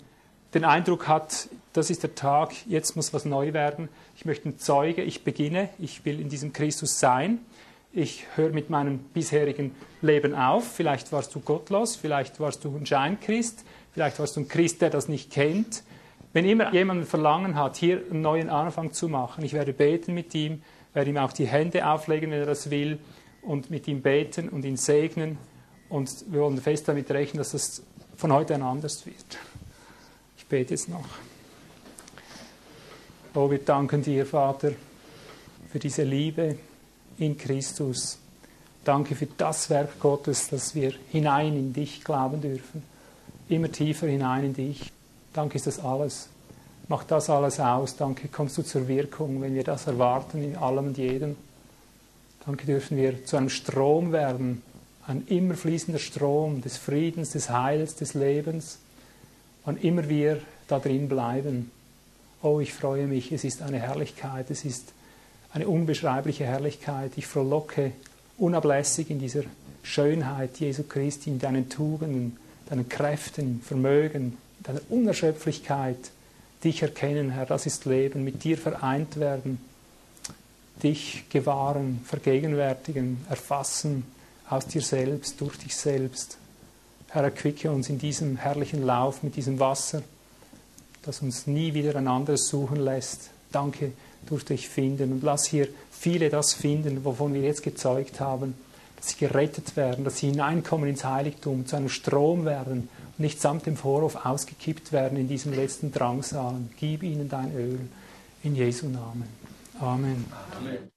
den Eindruck hat, das ist der Tag, jetzt muss was neu werden. Ich möchte ein Zeuge, ich beginne, ich will in diesem Christus sein. Ich höre mit meinem bisherigen Leben auf. Vielleicht warst du gottlos, vielleicht warst du ein Scheinkrist, vielleicht warst du ein Christ, der das nicht kennt. Wenn immer jemand ein Verlangen hat, hier einen neuen Anfang zu machen, ich werde beten mit ihm, werde ihm auch die Hände auflegen, wenn er das will, und mit ihm beten und ihn segnen und wir wollen fest damit rechnen, dass es von heute an anders wird. Ich bete jetzt noch. Oh, wir danken dir, Vater, für diese Liebe in Christus. Danke für das Werk Gottes, dass wir hinein in dich glauben dürfen. Immer tiefer hinein in dich. Danke ist das alles. Mach das alles aus. Danke kommst du zur Wirkung, wenn wir das erwarten in allem und jedem. Danke dürfen wir zu einem Strom werden, ein immer fließender Strom des Friedens, des Heils, des Lebens, wann immer wir da drin bleiben. Oh, ich freue mich, es ist eine Herrlichkeit, es ist eine unbeschreibliche Herrlichkeit. Ich frohlocke unablässig in dieser Schönheit Jesu Christi, in deinen Tugenden, deinen Kräften, Vermögen, deiner Unerschöpflichkeit. Dich erkennen, Herr, das ist Leben, mit dir vereint werden, dich gewahren, vergegenwärtigen, erfassen, aus dir selbst, durch dich selbst. Herr, erquicke uns in diesem herrlichen Lauf mit diesem Wasser, das uns nie wieder ein anderes suchen lässt. Danke, durch dich finden und lass hier viele das finden, wovon wir jetzt gezeugt haben, dass sie gerettet werden, dass sie hineinkommen ins Heiligtum, zu einem Strom werden und nicht samt dem Vorhof ausgekippt werden in diesem letzten Drangsal. Gib ihnen dein Öl in Jesu Namen. Amen. Amen.